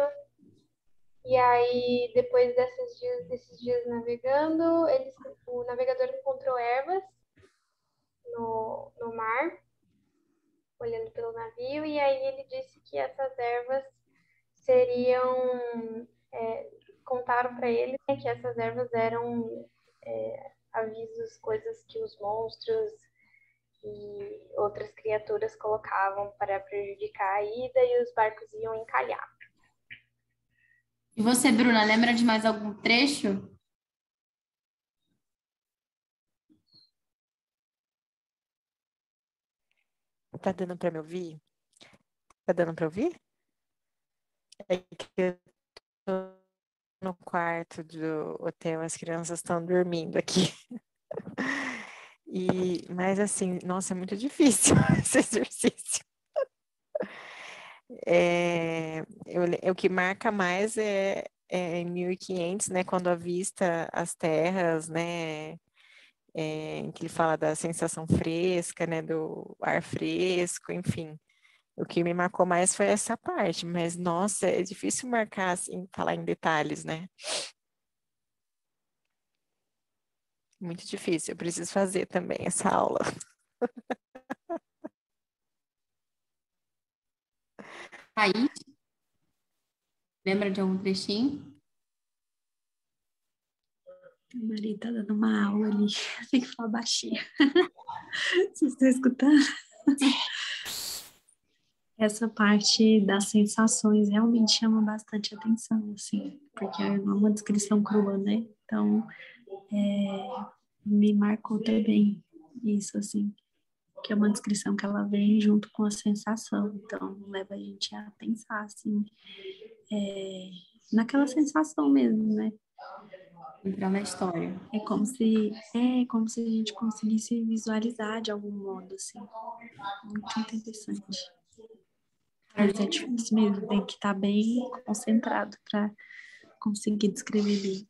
E aí, depois desses dias, desses dias navegando, eles, o navegador encontrou ervas no, no mar, olhando pelo navio, e aí ele disse que essas ervas seriam. É, contaram para ele né, que essas ervas eram é, avisos, coisas que os monstros e outras criaturas colocavam para prejudicar a ida e os barcos iam encalhar. E você, Bruna, lembra de mais algum trecho? Tá dando para me ouvir? Tá dando para ouvir? É que eu tô no quarto do hotel, as crianças estão dormindo aqui. E, mas assim, nossa, é muito difícil esse exercício. É, eu, o que marca mais é, é em 1500, né, quando avista as terras, né, é, que ele fala da sensação fresca, né, do ar fresco, enfim. O que me marcou mais foi essa parte, mas nossa, é difícil marcar assim, falar em detalhes, né? Muito difícil, eu preciso fazer também essa aula. Aí, lembra de algum trechinho? A Maria tá dando uma aula ali, tem que falar baixinho. Vocês estão escutando? Essa parte das sensações realmente chama bastante atenção, assim, porque é uma descrição crua, né? Então, é, me marcou também isso, assim, que é uma descrição que ela vem junto com a sensação, então leva a gente a pensar, assim, é, naquela sensação mesmo, né? Entrar na história. É como se é como se a gente conseguisse visualizar de algum modo, assim. Muito interessante. Mas é difícil mesmo, tem que estar bem concentrado para conseguir descrever bem.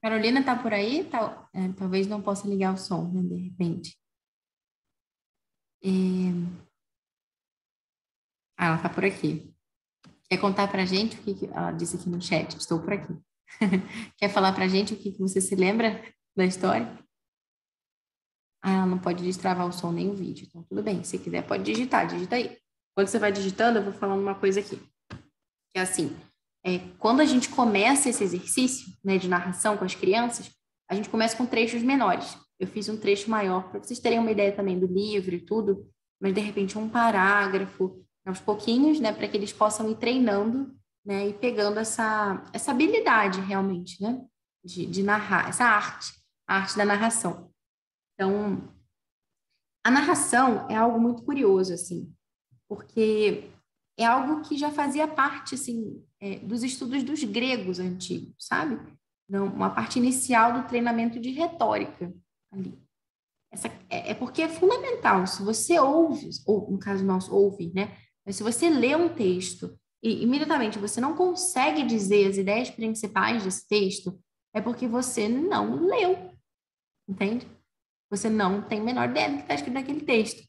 Carolina tá por aí? Tá, é, talvez não possa ligar o som, né, de repente. É... Ah, ela tá por aqui. Quer contar pra gente o que, que... ela disse aqui no chat? Estou por aqui. Quer falar pra gente o que, que você se lembra da história? Ah, ela não pode destravar o som nem o vídeo. Então, tudo bem. Se quiser, pode digitar. Digita aí. Quando você vai digitando, eu vou falando uma coisa aqui. Que é assim, é, quando a gente começa esse exercício né, de narração com as crianças, a gente começa com trechos menores. Eu fiz um trecho maior para vocês terem uma ideia também do livro e tudo, mas de repente um parágrafo, aos pouquinhos, né, para que eles possam ir treinando, né, e pegando essa essa habilidade realmente, né, de, de narrar, essa arte, a arte da narração. Então, a narração é algo muito curioso assim, porque é algo que já fazia parte assim é, dos estudos dos gregos antigos, sabe? Não, uma parte inicial do treinamento de retórica ali. essa, é, é porque é fundamental. Se você ouve, ou no caso nosso, ouve, né? Mas se você lê um texto e imediatamente você não consegue dizer as ideias principais desse texto, é porque você não leu, entende? Você não tem menor ideia do que está escrito naquele texto,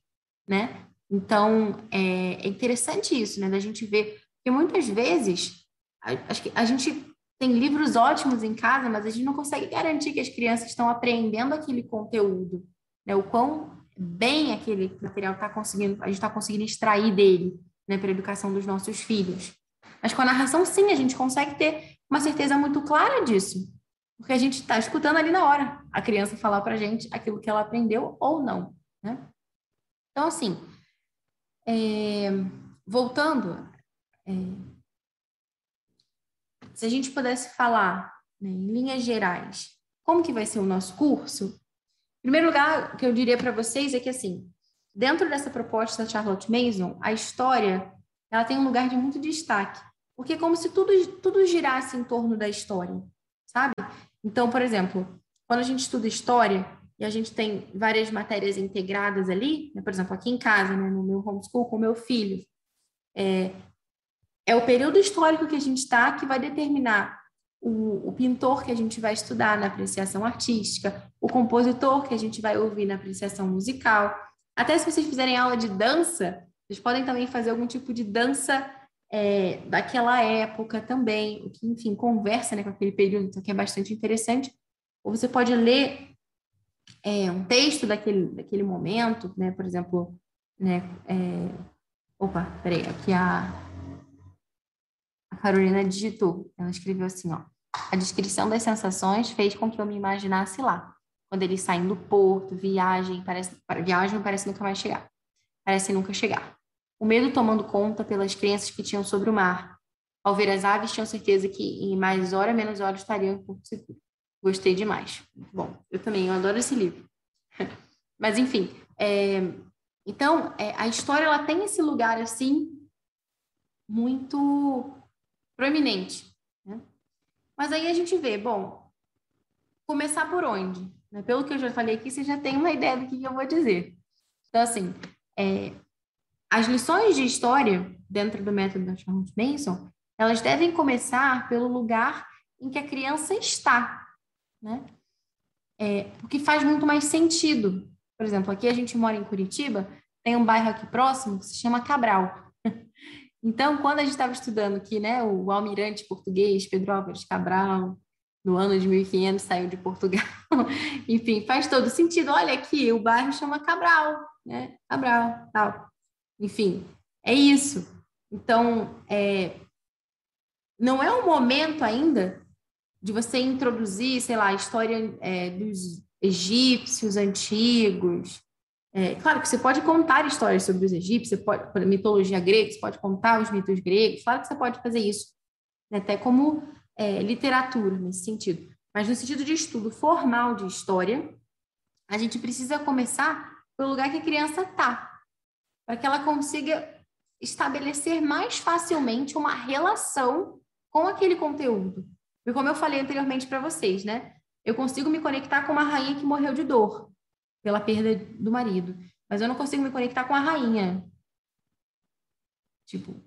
né? Então, é, é, interessante isso, né? Da gente ver, porque muitas vezes, acho que a gente tem livros ótimos em casa, mas a gente não consegue garantir que as crianças estão aprendendo aquele conteúdo, né? O quão bem aquele material está conseguindo, a gente está conseguindo extrair dele, né? Para a educação dos nossos filhos. Mas com a narração, sim, a gente consegue ter uma certeza muito clara disso, porque a gente está escutando ali na hora a criança falar para a gente aquilo que ela aprendeu ou não, né? Então, assim, é, voltando, é, se a gente pudesse falar né, em linhas gerais, como que vai ser o nosso curso? Em primeiro lugar, o que eu diria para vocês é que, assim, dentro dessa proposta da Charlotte Mason, a história ela tem um lugar de muito destaque, porque é como se tudo, tudo girasse em torno da história, sabe? Então, por exemplo, quando a gente estuda história, e a gente tem várias matérias integradas ali, né? por exemplo, aqui em casa, né? no meu homeschool com o meu filho. É, é o período histórico que a gente está que vai determinar o, o, pintor que a gente vai estudar na apreciação artística, o compositor que a gente vai ouvir na apreciação musical. Até se vocês fizerem aula de dança, vocês podem também fazer algum tipo de dança é, daquela época também, o que, enfim, conversa né, com aquele período, então, que é bastante interessante. Ou você pode ler é, um texto daquele, daquele momento, né? Por exemplo, né? É... Opa, peraí, aqui a, a Carolina digitou. Ela escreveu assim, ó. A descrição das sensações fez com que eu me imaginasse lá. Quando eles saem do porto, viagem, parece, viagem parece nunca mais chegar. Parece nunca chegar. O medo tomando conta pelas crenças que tinham sobre o mar. Ao ver as aves, tinham certeza que em mais hora, menos hora estariam em Porto Seguro. Gostei demais. Bom, eu também, eu adoro esse livro. Mas, enfim, é, então, é, a história, ela tem esse lugar, assim, muito proeminente. Né? Mas aí a gente vê, bom, começar por onde? Né? Pelo que eu já falei aqui, você já tem uma ideia do que eu vou dizer. Então, assim, é, as lições de história dentro do método da Charles Manson, elas devem começar pelo lugar em que a criança está né? É, porque faz muito mais sentido. Por exemplo, aqui a gente mora em Curitiba, tem um bairro aqui próximo que se chama Cabral. Então, quando a gente estava estudando aqui, né, o almirante português Pedro Álvares Cabral, no ano de 1500 saiu de Portugal. Enfim, faz todo sentido. Olha aqui, o bairro chama Cabral, né? Cabral, tal. Enfim, é isso. Então, é, não é um momento ainda de você introduzir, sei lá, a história é, dos egípcios antigos. É, claro que você pode contar histórias sobre os egípcios, você pode, mitologia grega, você pode contar os mitos gregos, claro que você pode fazer isso, né, até como é, literatura nesse sentido. Mas no sentido de estudo formal de história, a gente precisa começar pelo lugar que a criança está, para que ela consiga estabelecer mais facilmente uma relação com aquele conteúdo. E como eu falei anteriormente para vocês, né? Eu consigo me conectar com uma rainha que morreu de dor pela perda do marido, mas eu não consigo me conectar com a rainha. Tipo,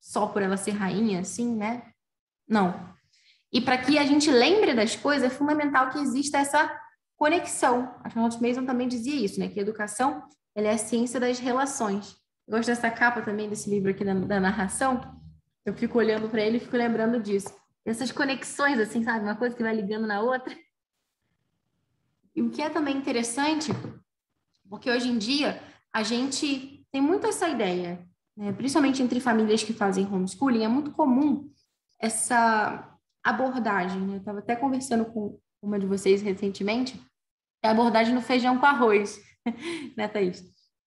só por ela ser rainha, assim, né? Não. E para que a gente lembre das coisas, é fundamental que exista essa conexão. A Charlotte Mason também dizia isso, né? Que a educação ela é a ciência das relações. Eu gosto dessa capa também desse livro aqui da, da narração. Eu fico olhando para ele e fico lembrando disso essas conexões, assim, sabe? Uma coisa que vai ligando na outra. E o que é também interessante, porque hoje em dia a gente tem muito essa ideia, né? principalmente entre famílias que fazem homeschooling, é muito comum essa abordagem. Né? Eu estava até conversando com uma de vocês recentemente, é a abordagem no feijão com arroz, né, Thaís?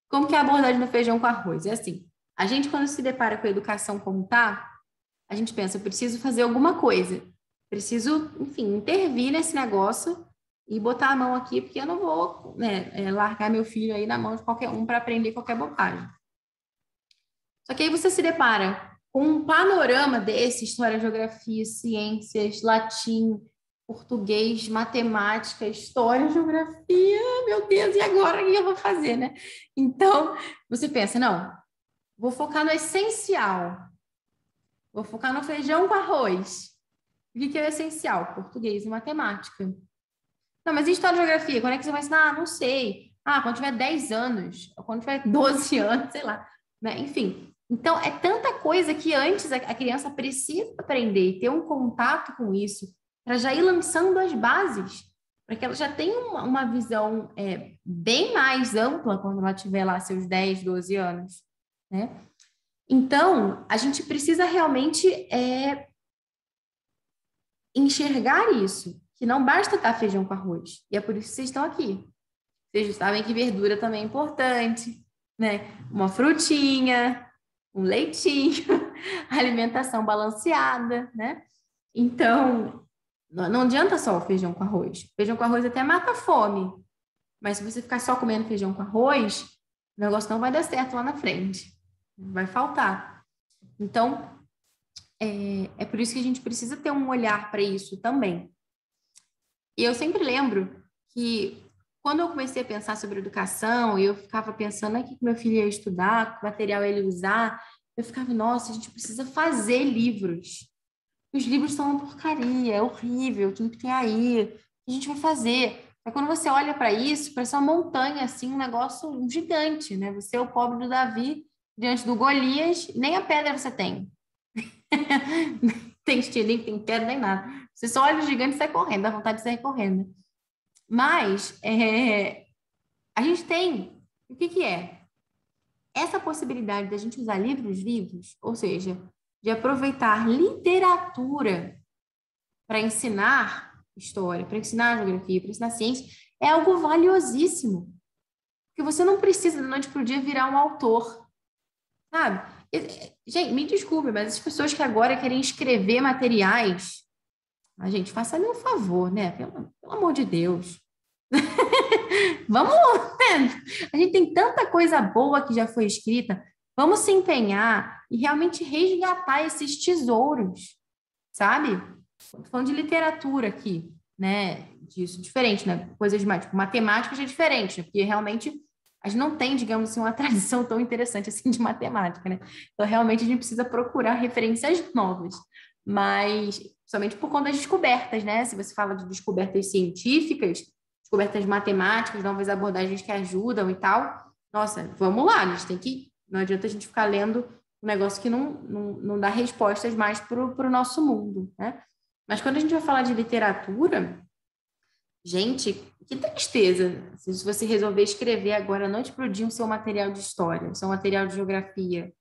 Como que é a abordagem no feijão com arroz? É assim, a gente quando se depara com a educação como tá, a gente pensa, eu preciso fazer alguma coisa, preciso, enfim, intervir nesse negócio e botar a mão aqui, porque eu não vou né, é, largar meu filho aí na mão de qualquer um para aprender qualquer bobagem. Só que aí você se depara com um panorama desse, história, geografia, ciências, latim, português, matemática, história, geografia, meu Deus, e agora o que eu vou fazer, né? Então, você pensa, não, vou focar no essencial, vou focar no feijão com arroz. O que é o essencial? Português e matemática. Não, mas e história e geografia? Quando é que você vai ensinar? Ah, não sei. Ah, quando tiver 10 anos, ou quando tiver 12 anos, sei lá. Né? Enfim, então é tanta coisa que antes a criança precisa aprender e ter um contato com isso, para já ir lançando as bases, para que ela já tenha uma, uma visão é, bem mais ampla quando ela tiver lá seus 10, 12 anos, né? Então, a gente precisa realmente é, enxergar isso, que não basta estar feijão com arroz, e é por isso que vocês estão aqui. Vocês sabem que verdura também é importante, né? Uma frutinha, um leitinho, alimentação balanceada, né? Então, não adianta só o feijão com arroz. Feijão com arroz até mata a fome. Mas se você ficar só comendo feijão com arroz, o negócio não vai dar certo lá na frente. Vai faltar. Então, é, é por isso que a gente precisa ter um olhar para isso também. E eu sempre lembro que quando eu comecei a pensar sobre educação, eu ficava pensando o que meu filho ia estudar, que material ele usar, eu ficava, nossa, a gente precisa fazer livros. Os livros são uma porcaria, é horrível, tudo que tem aí, o que a gente vai fazer? Aí quando você olha para isso, parece uma montanha, assim, um negócio gigante, né? Você é o pobre do Davi diante do Golias, nem a pedra você tem. tem estilo, tem pedra, nem nada. Você só olha o gigante e sai correndo, dá vontade de sair correndo. Mas é, a gente tem, o que, que é? Essa possibilidade da gente usar livros vivos, ou seja, de aproveitar literatura para ensinar história, para ensinar geografia, para ensinar ciência, é algo valiosíssimo. Porque você não precisa, da noite para o dia, virar um autor. Sabe? Gente, me desculpe, mas as pessoas que agora querem escrever materiais, a gente, faça um favor, né? Pelo, pelo amor de Deus. Vamos, né? a gente tem tanta coisa boa que já foi escrita. Vamos se empenhar e realmente resgatar esses tesouros, sabe? Tô falando de literatura aqui, né? Disso, diferente, né? Coisas mais, tipo, matemática já é diferente, né? porque realmente a gente não tem, digamos assim, uma tradição tão interessante assim de matemática, né? Então, realmente, a gente precisa procurar referências novas, mas somente por conta das descobertas, né? Se você fala de descobertas científicas, descobertas matemáticas, novas abordagens que ajudam e tal, nossa, vamos lá, a gente tem que. Não adianta a gente ficar lendo um negócio que não, não, não dá respostas mais para o nosso mundo, né? Mas quando a gente vai falar de literatura, gente, que tristeza se você resolver escrever agora, noite para o dia, o seu material de história, o seu material de geografia,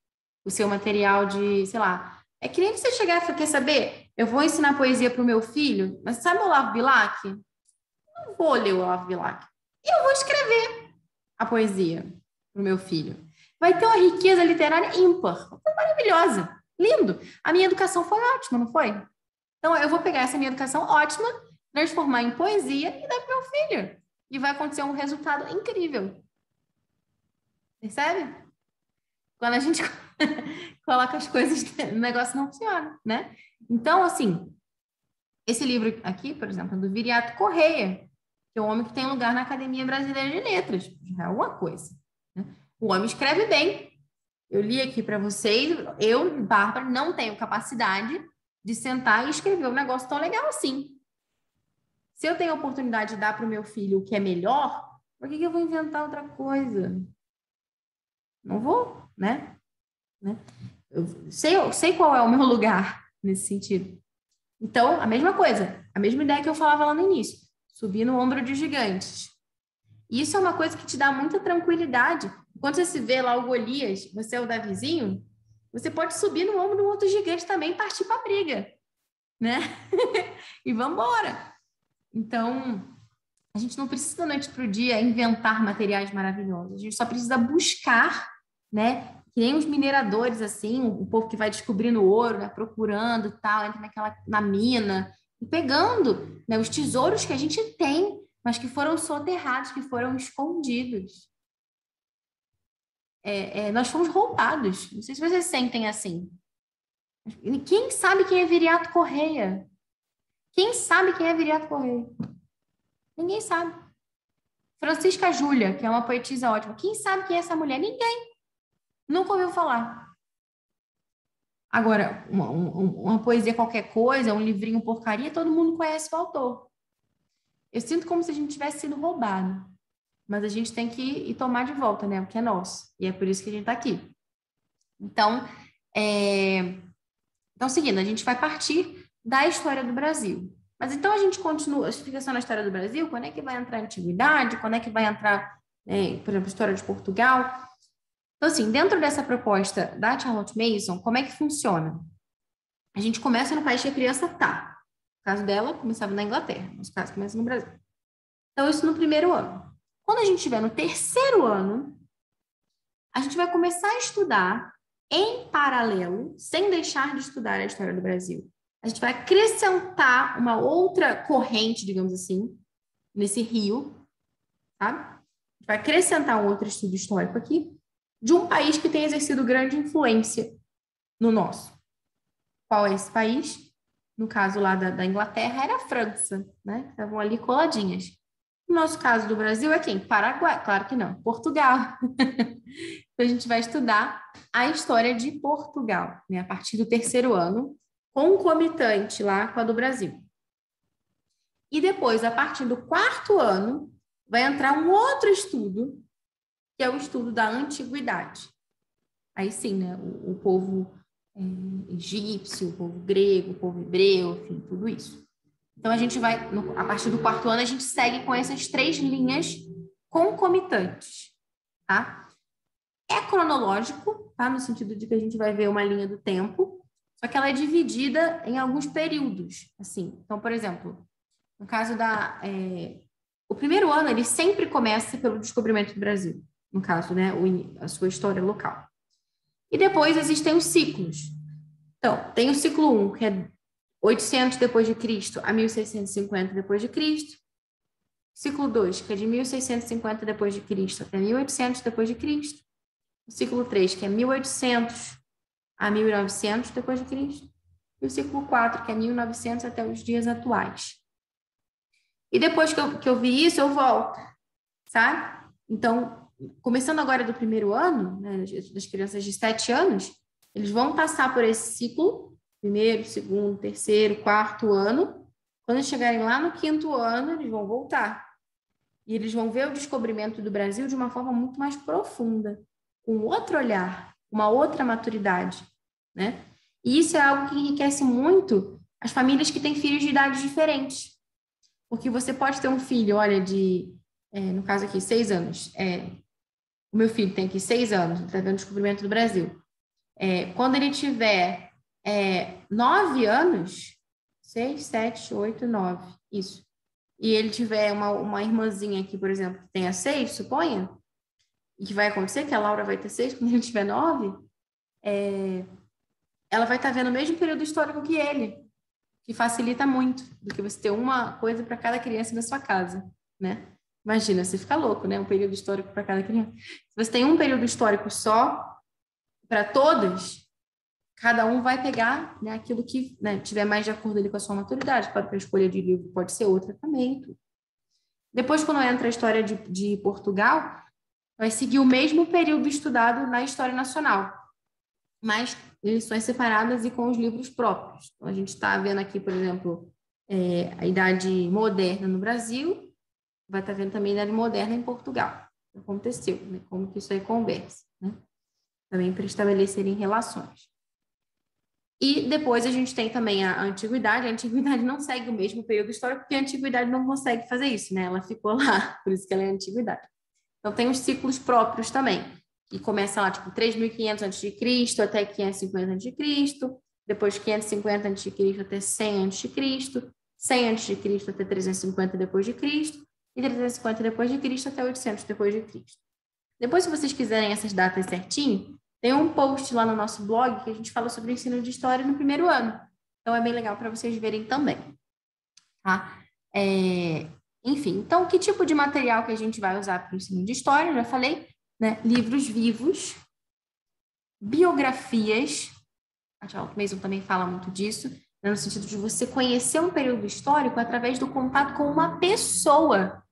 o seu material de, sei lá. É que nem você chegar e quer saber? Eu vou ensinar poesia para o meu filho, mas sabe o Olavo Bilac? Não vou ler o Olavo Bilac. Eu vou escrever a poesia para o meu filho vai ter uma riqueza literária ímpar, maravilhosa, lindo. A minha educação foi ótima, não foi? Então, eu vou pegar essa minha educação ótima, transformar em poesia e dar para meu filho. E vai acontecer um resultado incrível. Percebe? Quando a gente coloca as coisas, o negócio não funciona, né? Então, assim, esse livro aqui, por exemplo, é do Viriato Correia, que é um homem que tem lugar na Academia Brasileira de Letras. Já é uma coisa. Né? O homem escreve bem. Eu li aqui para vocês, eu, Bárbara, não tenho capacidade de sentar e escrever um negócio tão legal assim. Se eu tenho a oportunidade de dar para o meu filho o que é melhor, por que, que eu vou inventar outra coisa? Não vou, né? né? Eu sei, eu sei qual é o meu lugar nesse sentido. Então, a mesma coisa, a mesma ideia que eu falava lá no início. Subir no ombro de gigantes. Isso é uma coisa que te dá muita tranquilidade, quando você se vê lá o Golias, você é o Davizinho, você pode subir no ombro de um outro gigante também e partir para a briga, né? e vamos embora. Então, a gente não precisa da noite para o dia inventar materiais maravilhosos. A gente só precisa buscar, né? Que nem os mineradores, assim, o povo que vai descobrindo ouro, né? procurando tal, entra naquela, na mina, e pegando né? os tesouros que a gente tem, mas que foram soterrados, que foram escondidos é, é, nós fomos roubados. Não sei se vocês sentem assim. Quem sabe quem é Viriato Correia? Quem sabe quem é Viriato Correia? Ninguém sabe. Francisca Júlia, que é uma poetisa ótima. Quem sabe quem é essa mulher? Ninguém. Nunca ouviu falar. Agora, uma, uma, poesia qualquer coisa, um livrinho porcaria, todo mundo conhece o autor. Eu sinto como se a gente tivesse sido roubado. Mas a gente tem que ir tomar de volta, né? O que é nosso. E é por isso que a gente está aqui. Então, é... então, seguindo, a gente vai partir da história do Brasil. Mas então a gente continua, a explicação na história do Brasil, quando é que vai entrar a antiguidade, quando é que vai entrar, é, por exemplo, a história de Portugal. Então, assim, dentro dessa proposta da Charlotte Mason, como é que funciona? A gente começa no país que a criança está. No caso dela, começava na Inglaterra. No caso, começa no Brasil. Então, isso no primeiro ano. Quando a gente estiver no terceiro ano, a gente vai começar a estudar em paralelo, sem deixar de estudar a história do Brasil. A gente vai acrescentar uma outra corrente, digamos assim, nesse rio, gente vai acrescentar um outro estudo histórico aqui, de um país que tem exercido grande influência no nosso. Qual é esse país? No caso lá da, da Inglaterra, era a França, né? Estavam ali coladinhas. No nosso caso do Brasil é quem? Paraguai. Claro que não, Portugal. então a gente vai estudar a história de Portugal, né? A partir do terceiro ano, concomitante lá com a do Brasil. E depois, a partir do quarto ano, vai entrar um outro estudo que é o estudo da antiguidade. Aí sim, né, o, o povo é, egípcio, o povo grego, o povo hebreu, enfim, tudo isso. Então a gente vai, no, a partir do quarto ano, a gente segue com essas três linhas concomitantes, tá? É cronológico, tá? No sentido de que a gente vai ver uma linha do tempo, só que ela é dividida em alguns períodos, assim. Então, por exemplo, no caso da... É, o primeiro ano, ele sempre começa pelo descobrimento do Brasil no caso, né, a sua história local. E depois existem os ciclos. Então, tem o ciclo 1, que é 800 depois de Cristo a 1650 depois de Cristo. Ciclo 2, que é de 1650 depois de Cristo até 1800 depois de Cristo. O ciclo 3, que é 1800 a 1900 depois de Cristo. E o ciclo 4, que é 1900 até os dias atuais. E depois que eu, que eu vi isso, eu volto, sabe? Então, começando agora do primeiro ano, né, das crianças de sete anos, eles vão passar por esse ciclo, primeiro, segundo, terceiro, quarto ano. Quando chegarem lá no quinto ano, eles vão voltar. E eles vão ver o descobrimento do Brasil de uma forma muito mais profunda, com outro olhar, uma outra maturidade, né? E isso é algo que enriquece muito as famílias que têm filhos de idades diferentes. Porque você pode ter um filho, olha, de, é, no caso aqui, seis anos, é, o meu filho tem aqui seis anos, está vendo o descobrimento do Brasil. É, quando ele tiver é, nove anos, seis, sete, oito, nove, isso. E ele tiver uma, uma irmãzinha aqui, por exemplo, que tenha seis, suponha, e que vai acontecer, que a Laura vai ter seis quando ele tiver nove, é, ela vai estar tá vendo o mesmo período histórico que ele, que facilita muito do que você ter uma coisa para cada criança na sua casa, né? Imagina, você fica louco, né? Um período histórico para cada criança. Se você tem um período histórico só para todas, cada um vai pegar né, aquilo que né, tiver mais de acordo ali com a sua maturidade. Para a escolha de livro pode ser outra também. Depois, quando entra a história de, de Portugal, vai seguir o mesmo período estudado na história nacional, mas lições separadas e com os livros próprios. Então, a gente está vendo aqui, por exemplo, é, a idade moderna no Brasil, vai estar tá vendo também a idade moderna em Portugal. Aconteceu, né? como que isso aí conversa, né? Também para estabelecerem relações. E depois a gente tem também a antiguidade. A antiguidade não segue o mesmo período histórico, porque a antiguidade não consegue fazer isso, né? Ela ficou lá, por isso que ela é antiguidade. Então tem os ciclos próprios também, que começa lá tipo 3.500 a.C. até 550 a.C., depois 550 a.C. até 100 a.C., 100 a.C. até 350 depois de Cristo, e 350 depois de Cristo até 800 depois de Cristo. Depois, se vocês quiserem essas datas certinho, tem um post lá no nosso blog que a gente fala sobre o ensino de história no primeiro ano. Então, é bem legal para vocês verem também. Tá? É... Enfim, então, que tipo de material que a gente vai usar para o ensino de história? Já falei, né? Livros vivos, biografias, a Charlotte Mason também fala muito disso, né, no sentido de você conhecer um período histórico através do contato com uma pessoa.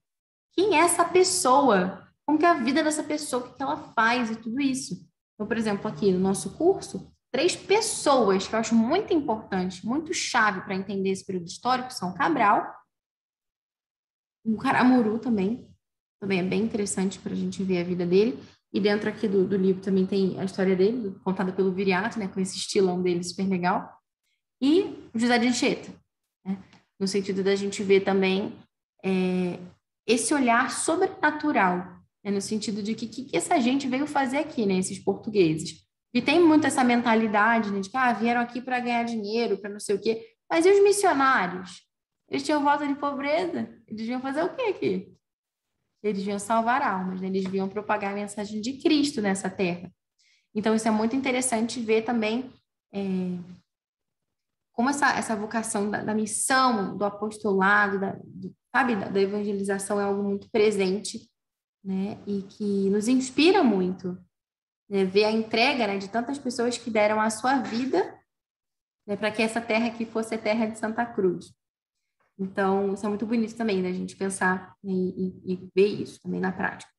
Quem é essa pessoa? Como que é a vida dessa pessoa, o que ela faz e tudo isso. Então, por exemplo, aqui no nosso curso, três pessoas que eu acho muito importante, muito chave para entender esse período histórico são Cabral, o Caramuru também, também é bem interessante para a gente ver a vida dele. E dentro aqui do, do, livro também tem a história dele, contada pelo Viriato, né, com esse estilão dele super legal. E José de Anchieta, né, no sentido da gente ver também é, esse olhar sobrenatural, né, no sentido de que que, que, essa gente veio fazer aqui, né, esses portugueses. E tem muito essa mentalidade né, de que ah, vieram aqui para ganhar dinheiro, para não sei o quê. Mas e os missionários? Eles tinham volta de pobreza. Eles deviam fazer o quê aqui? Eles deviam salvar almas, né? eles deviam propagar a mensagem de Cristo nessa terra. Então, isso é muito interessante ver também é, como essa, essa vocação da, da missão, do apostolado, da, do, sabe, da, da, evangelização é algo muito presente, né? E que nos inspira muito. Né? Ver a entrega né, de tantas pessoas que deram a sua vida né, para que essa terra aqui fosse a terra de Santa Cruz. Então, isso é muito bonito também, né? A gente pensar e, e, e ver isso também na prática.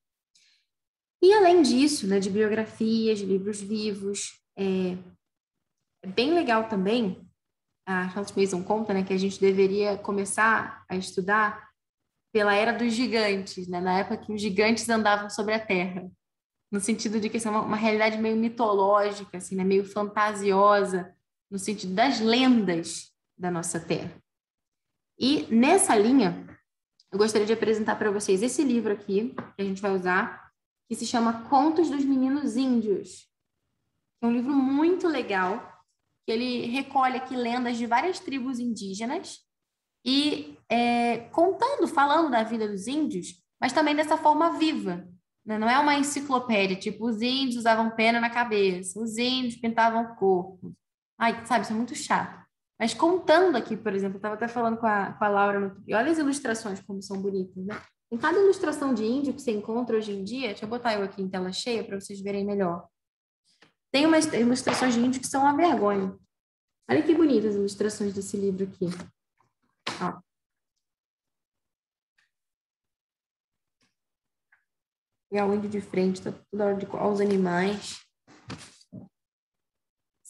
E além disso, né, de biografias, de livros vivos, é, é bem legal também, a Charlotte Mason conta, né, que a gente deveria começar a estudar pela era dos gigantes, né, na época que os gigantes andavam sobre a Terra, no sentido de que isso é uma, uma realidade meio mitológica, assim, né, meio fantasiosa, no sentido das lendas da nossa Terra. E nessa linha, eu gostaria de apresentar para vocês esse livro aqui, que a gente vai usar, que se chama Contos dos Meninos Índios. É um livro muito legal, que ele recolhe aqui lendas de várias tribos indígenas e é, contando, falando da vida dos índios, mas também dessa forma viva. Né? Não é uma enciclopédia, tipo, os índios usavam pena na cabeça, os índios pintavam o corpo. Ai, sabe, isso é muito chato. Mas contando aqui, por exemplo, eu estava até falando com a, com a Laura, no... e olha as ilustrações como são bonitas, né? Em cada ilustração de índio que você encontra hoje em dia, deixa eu botar eu aqui em tela cheia para vocês verem melhor. Tem umas ilustrações de índio que são uma vergonha. Olha que bonitas as ilustrações desse livro aqui. Ó. E o índio de frente, tá toda hora de aos animais.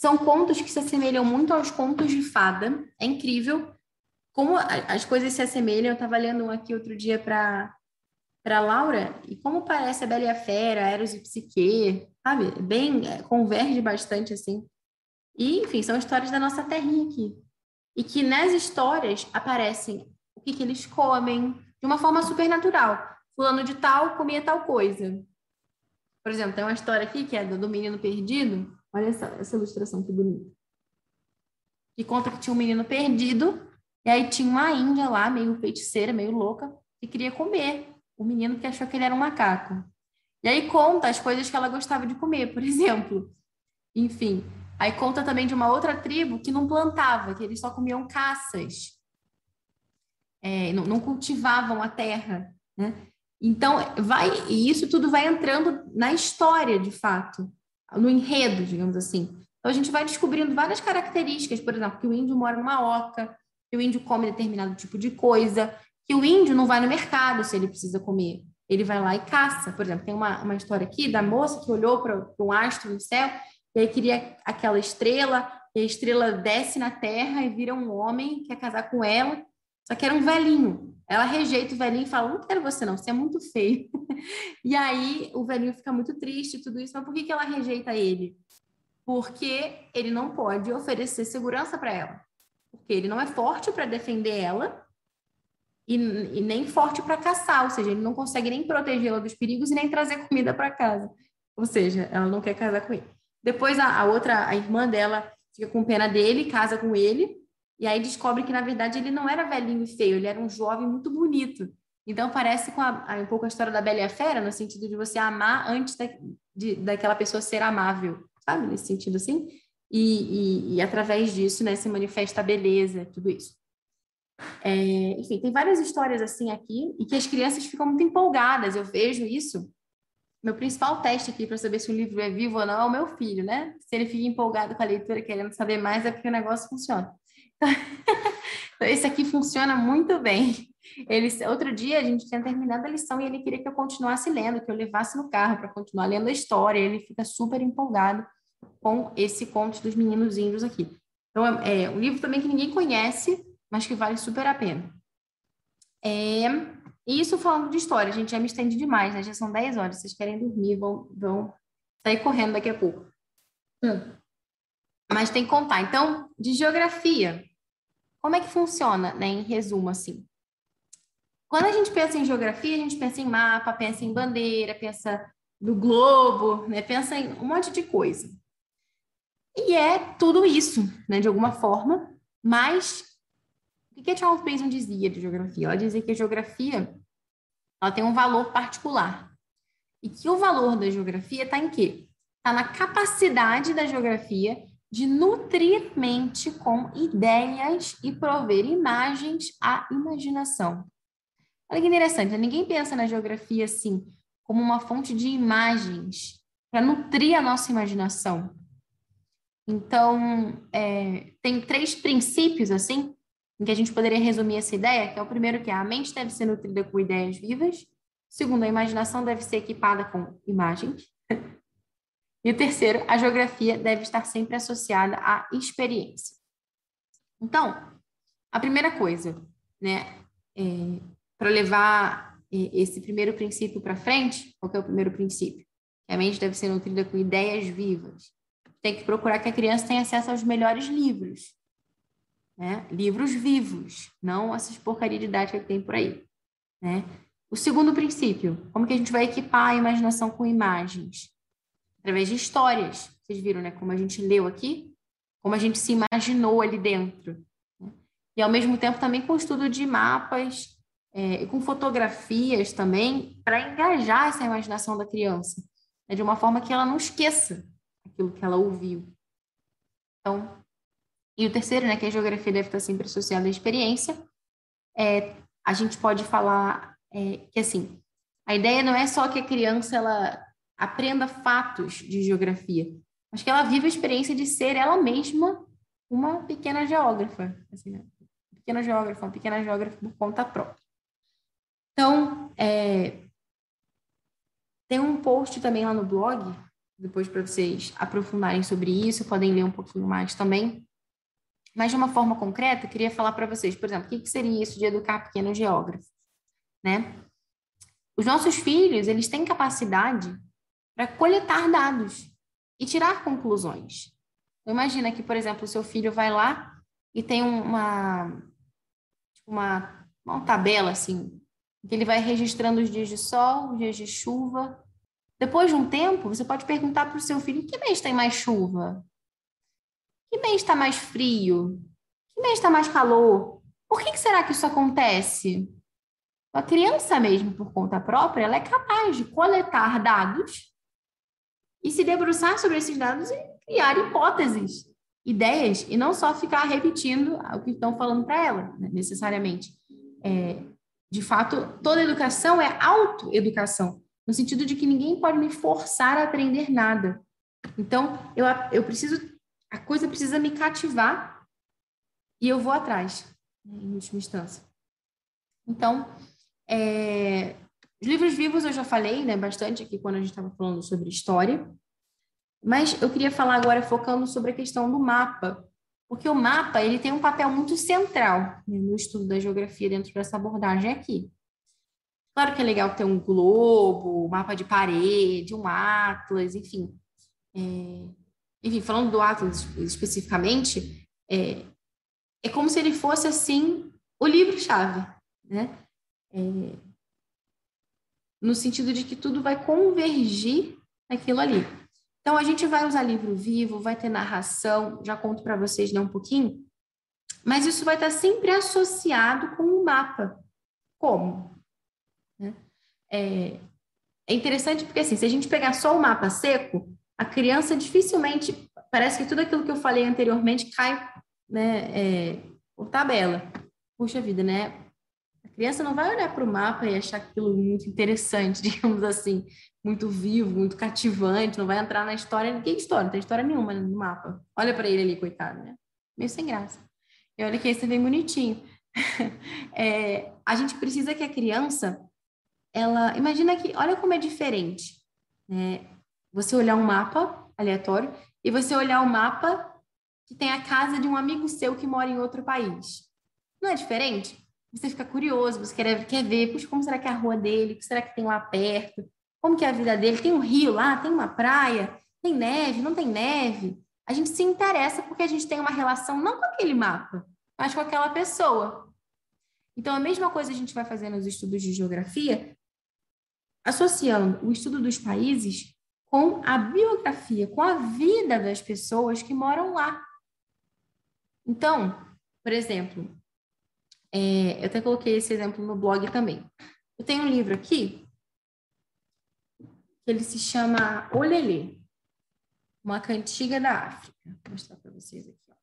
São contos que se assemelham muito aos contos de fada. É incrível como as coisas se assemelham. Eu estava lendo um aqui outro dia para para Laura e como parece a Bela e a Fera, Eros e Psique, sabe? Bem, é, converge bastante assim. E, enfim, são histórias da nossa terrinha aqui. E que nas histórias aparecem o que, que eles comem de uma forma supernatural. Fulano de tal comia tal coisa. Por exemplo, tem uma história aqui que é do, do menino perdido, Olha essa, essa ilustração que bonita. Que conta que tinha um menino perdido, e aí tinha uma índia lá, meio feiticeira, meio louca, que queria comer o menino que achou que ele era um macaco. E aí conta as coisas que ela gostava de comer, por exemplo. Enfim, aí conta também de uma outra tribo que não plantava, que eles só comiam caças. É, não, não, cultivavam a terra, né? Então, vai, e isso tudo vai entrando na história, de fato no enredo, digamos assim. Então a gente vai descobrindo várias características, por exemplo, que o índio mora numa oca, que o índio come determinado tipo de coisa, que o índio não vai no mercado se ele precisa comer. Ele vai lá e caça. Por exemplo, tem uma, uma história aqui da moça que olhou para um astro no céu e aí queria aquela estrela, e a estrela desce na terra e vira um homem, quer casar com ela, só que era um velhinho. Ela rejeita o velhinho e fala: Não quero você, não, você é muito feio. e aí o velhinho fica muito triste tudo isso. Mas por que, que ela rejeita ele? Porque ele não pode oferecer segurança para ela. Porque ele não é forte para defender ela e, e nem forte para caçar. Ou seja, ele não consegue nem protegê-la dos perigos e nem trazer comida para casa. Ou seja, ela não quer casar com ele. Depois a, a outra, a irmã dela, fica com pena dele, casa com ele e aí descobre que, na verdade, ele não era velhinho e feio, ele era um jovem muito bonito. Então, parece com a, um pouco a história da Bela e a Fera, no sentido de você amar antes da, de, daquela pessoa ser amável, sabe? Nesse sentido, assim. E, e, e através disso, né, se manifesta a beleza, tudo isso. É, enfim, tem várias histórias assim aqui, e que as crianças ficam muito empolgadas. Eu vejo isso meu principal teste aqui para saber se o livro é vivo ou não é o meu filho, né? Se ele fica empolgado com a leitura, querendo saber mais, é porque o negócio funciona. Esse aqui funciona muito bem. Ele, outro dia a gente tinha terminado a lição e ele queria que eu continuasse lendo, que eu levasse no carro para continuar lendo a história. Ele fica super empolgado com esse conto dos meninos índios aqui. Então, é, é um livro também que ninguém conhece, mas que vale super a pena. É, isso falando de história, a gente já me estende demais, né? Já são 10 horas, vocês querem dormir, vão, vão sair correndo daqui a pouco. Hum. Mas tem que contar. Então, de geografia, como é que funciona, né? Em resumo, assim. Quando a gente pensa em geografia, a gente pensa em mapa, pensa em bandeira, pensa no globo, né? Pensa em um monte de coisa. E é tudo isso, né? De alguma forma, mas o que a Charles Mason dizia de geografia? Ela dizia que a geografia ela tem um valor particular. E que o valor da geografia está em quê? Está na capacidade da geografia de nutrir mente com ideias e prover imagens à imaginação. Olha que interessante, né? ninguém pensa na geografia assim, como uma fonte de imagens para nutrir a nossa imaginação. Então, é, tem três princípios assim em que a gente poderia resumir essa ideia, que é o primeiro que é a mente deve ser nutrida com ideias vivas, segundo, a imaginação deve ser equipada com imagens, e o terceiro, a geografia deve estar sempre associada à experiência. Então, a primeira coisa, né, é, para levar esse primeiro princípio para frente, qual é o primeiro princípio? Que a mente deve ser nutrida com ideias vivas. Tem que procurar que a criança tenha acesso aos melhores livros, né? Livros vivos, não essas porcaria que tem por aí, né? O segundo princípio, como que a gente vai equipar a imaginação com imagens? Através de histórias. Vocês viram, né? Como a gente leu aqui, como a gente se imaginou ali dentro. Né? E, ao mesmo tempo, também com estudo de mapas é, e com fotografias também, para engajar essa imaginação da criança, né? de uma forma que ela não esqueça aquilo que ela ouviu. Então, e o terceiro, né, que a geografia deve estar sempre associada à experiência, é, a gente pode falar é, que, assim, a ideia não é só que a criança ela aprenda fatos de geografia, mas que ela viva a experiência de ser ela mesma uma pequena geógrafa, assim, né? pequena geógrafa, uma pequena geógrafa por conta própria. Então, é, tem um post também lá no blog, depois para vocês aprofundarem sobre isso, podem ler um pouquinho mais também, mas de uma forma concreta, queria falar para vocês, por exemplo, o que seria isso de educar pequenos geógrafos, né? Os nossos filhos, eles têm capacidade para coletar dados e tirar conclusões. Imagina que, por exemplo, o seu filho vai lá e tem uma, uma, uma tabela assim, que ele vai registrando os dias de sol, os dias de chuva. Depois de um tempo, você pode perguntar para o seu filho: que mês tem mais chuva? Que mês está mais frio? Que mês está mais calor? Por que, que será que isso acontece? A criança mesmo, por conta própria, ela é capaz de coletar dados e se debruçar sobre esses dados e criar hipóteses, ideias, e não só ficar repetindo o que estão falando para ela, né, necessariamente. É, de fato, toda educação é autoeducação, no sentido de que ninguém pode me forçar a aprender nada. Então, eu, eu preciso a coisa precisa me cativar e eu vou atrás, né, em última instância. Então, é, livros vivos eu já falei né, bastante aqui quando a gente estava falando sobre história, mas eu queria falar agora focando sobre a questão do mapa, porque o mapa ele tem um papel muito central né, no estudo da geografia dentro dessa abordagem aqui. Claro que é legal ter um globo, um mapa de parede, um atlas, enfim. É, enfim, falando do Atlas especificamente, é, é como se ele fosse, assim, o livro-chave, né? É, no sentido de que tudo vai convergir naquilo ali. Então, a gente vai usar livro vivo, vai ter narração, já conto para vocês né, um pouquinho, mas isso vai estar sempre associado com um mapa. Como? Né? É, é interessante porque, assim, se a gente pegar só o mapa seco, a criança dificilmente, parece que tudo aquilo que eu falei anteriormente cai né, é, por tabela. Puxa vida, né? Criança não vai olhar para o mapa e achar aquilo muito interessante, digamos assim. muito vivo, muito cativante, não vai entrar na história. Que história? Não tem história nenhuma no mapa. Olha para ele ali, coitado, né? Meio sem graça. E olha que esse é bem bonitinho. é, a gente precisa que a criança, ela, imagina que, olha como é diferente, né? Você olhar um mapa aleatório e você olhar o um mapa que tem a casa de um amigo seu que mora em outro país. Não é diferente? Você fica curioso, você quer, quer ver, puxa, como será que é a rua dele? O que será que tem lá perto? Como que é a vida dele? Tem um rio lá? Tem uma praia? Tem neve? Não tem neve? A gente se interessa porque a gente tem uma relação não com aquele mapa, mas com aquela pessoa. Então, a mesma coisa a gente vai fazer nos estudos de geografia, associando o estudo dos países com a biografia, com a vida das pessoas que moram lá. Então, por exemplo, é, eu até coloquei esse exemplo no blog também. Eu tenho um livro aqui que ele se chama Olelê, uma cantiga da África. Vou mostrar para vocês aqui. Ó.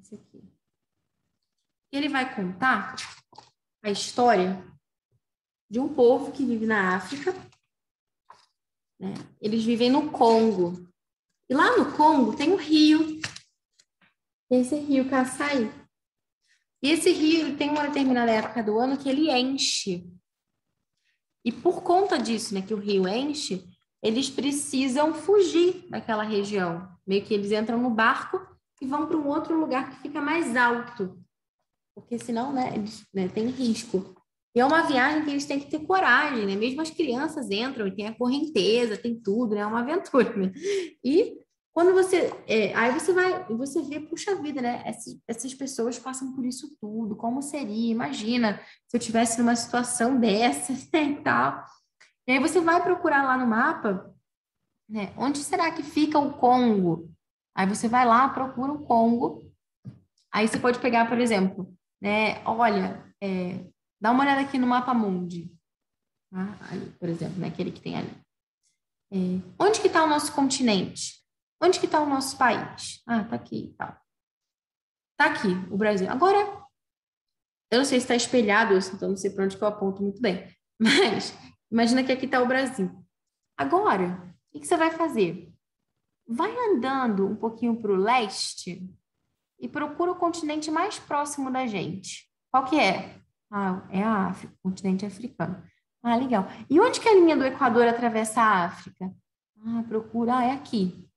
Esse aqui. Ele vai contar a história de um povo que vive na África. Né? Eles vivem no Congo. E lá no Congo tem um rio. Esse rio Kasai. E esse rio tem uma determinada época do ano que ele enche. E por conta disso, né, que o rio enche, eles precisam fugir daquela região. Meio que eles entram no barco e vão para um outro lugar que fica mais alto. Porque senão, né, eles né, tem risco. E é uma viagem que eles têm que ter coragem, né? Mesmo as crianças entram e tem a correnteza, tem tudo, né? É uma aventura, né? E quando você. É, aí você vai, você vê, puxa vida, né? Essas, essas pessoas passam por isso tudo. Como seria? Imagina se eu tivesse numa situação dessa né, e tal. E aí você vai procurar lá no mapa, né? Onde será que fica o Congo? Aí você vai lá, procura o Congo. Aí você pode pegar, por exemplo, né? Olha, é, dá uma olhada aqui no mapa mundi. Tá? Ali, por exemplo, né? Aquele que tem ali. É, onde que está o nosso continente? Onde que está o nosso país? Ah, tá aqui, tá. Tá aqui, o Brasil. Agora, eu não sei se está espelhado, então não sei para onde que eu aponto muito bem. Mas imagina que aqui está o Brasil. Agora, o que, que você vai fazer? Vai andando um pouquinho para o leste e procura o continente mais próximo da gente. Qual que é? Ah, é a África, o continente africano. Ah, legal. E onde que a linha do Equador atravessa a África? Ah, procura, ah, é aqui.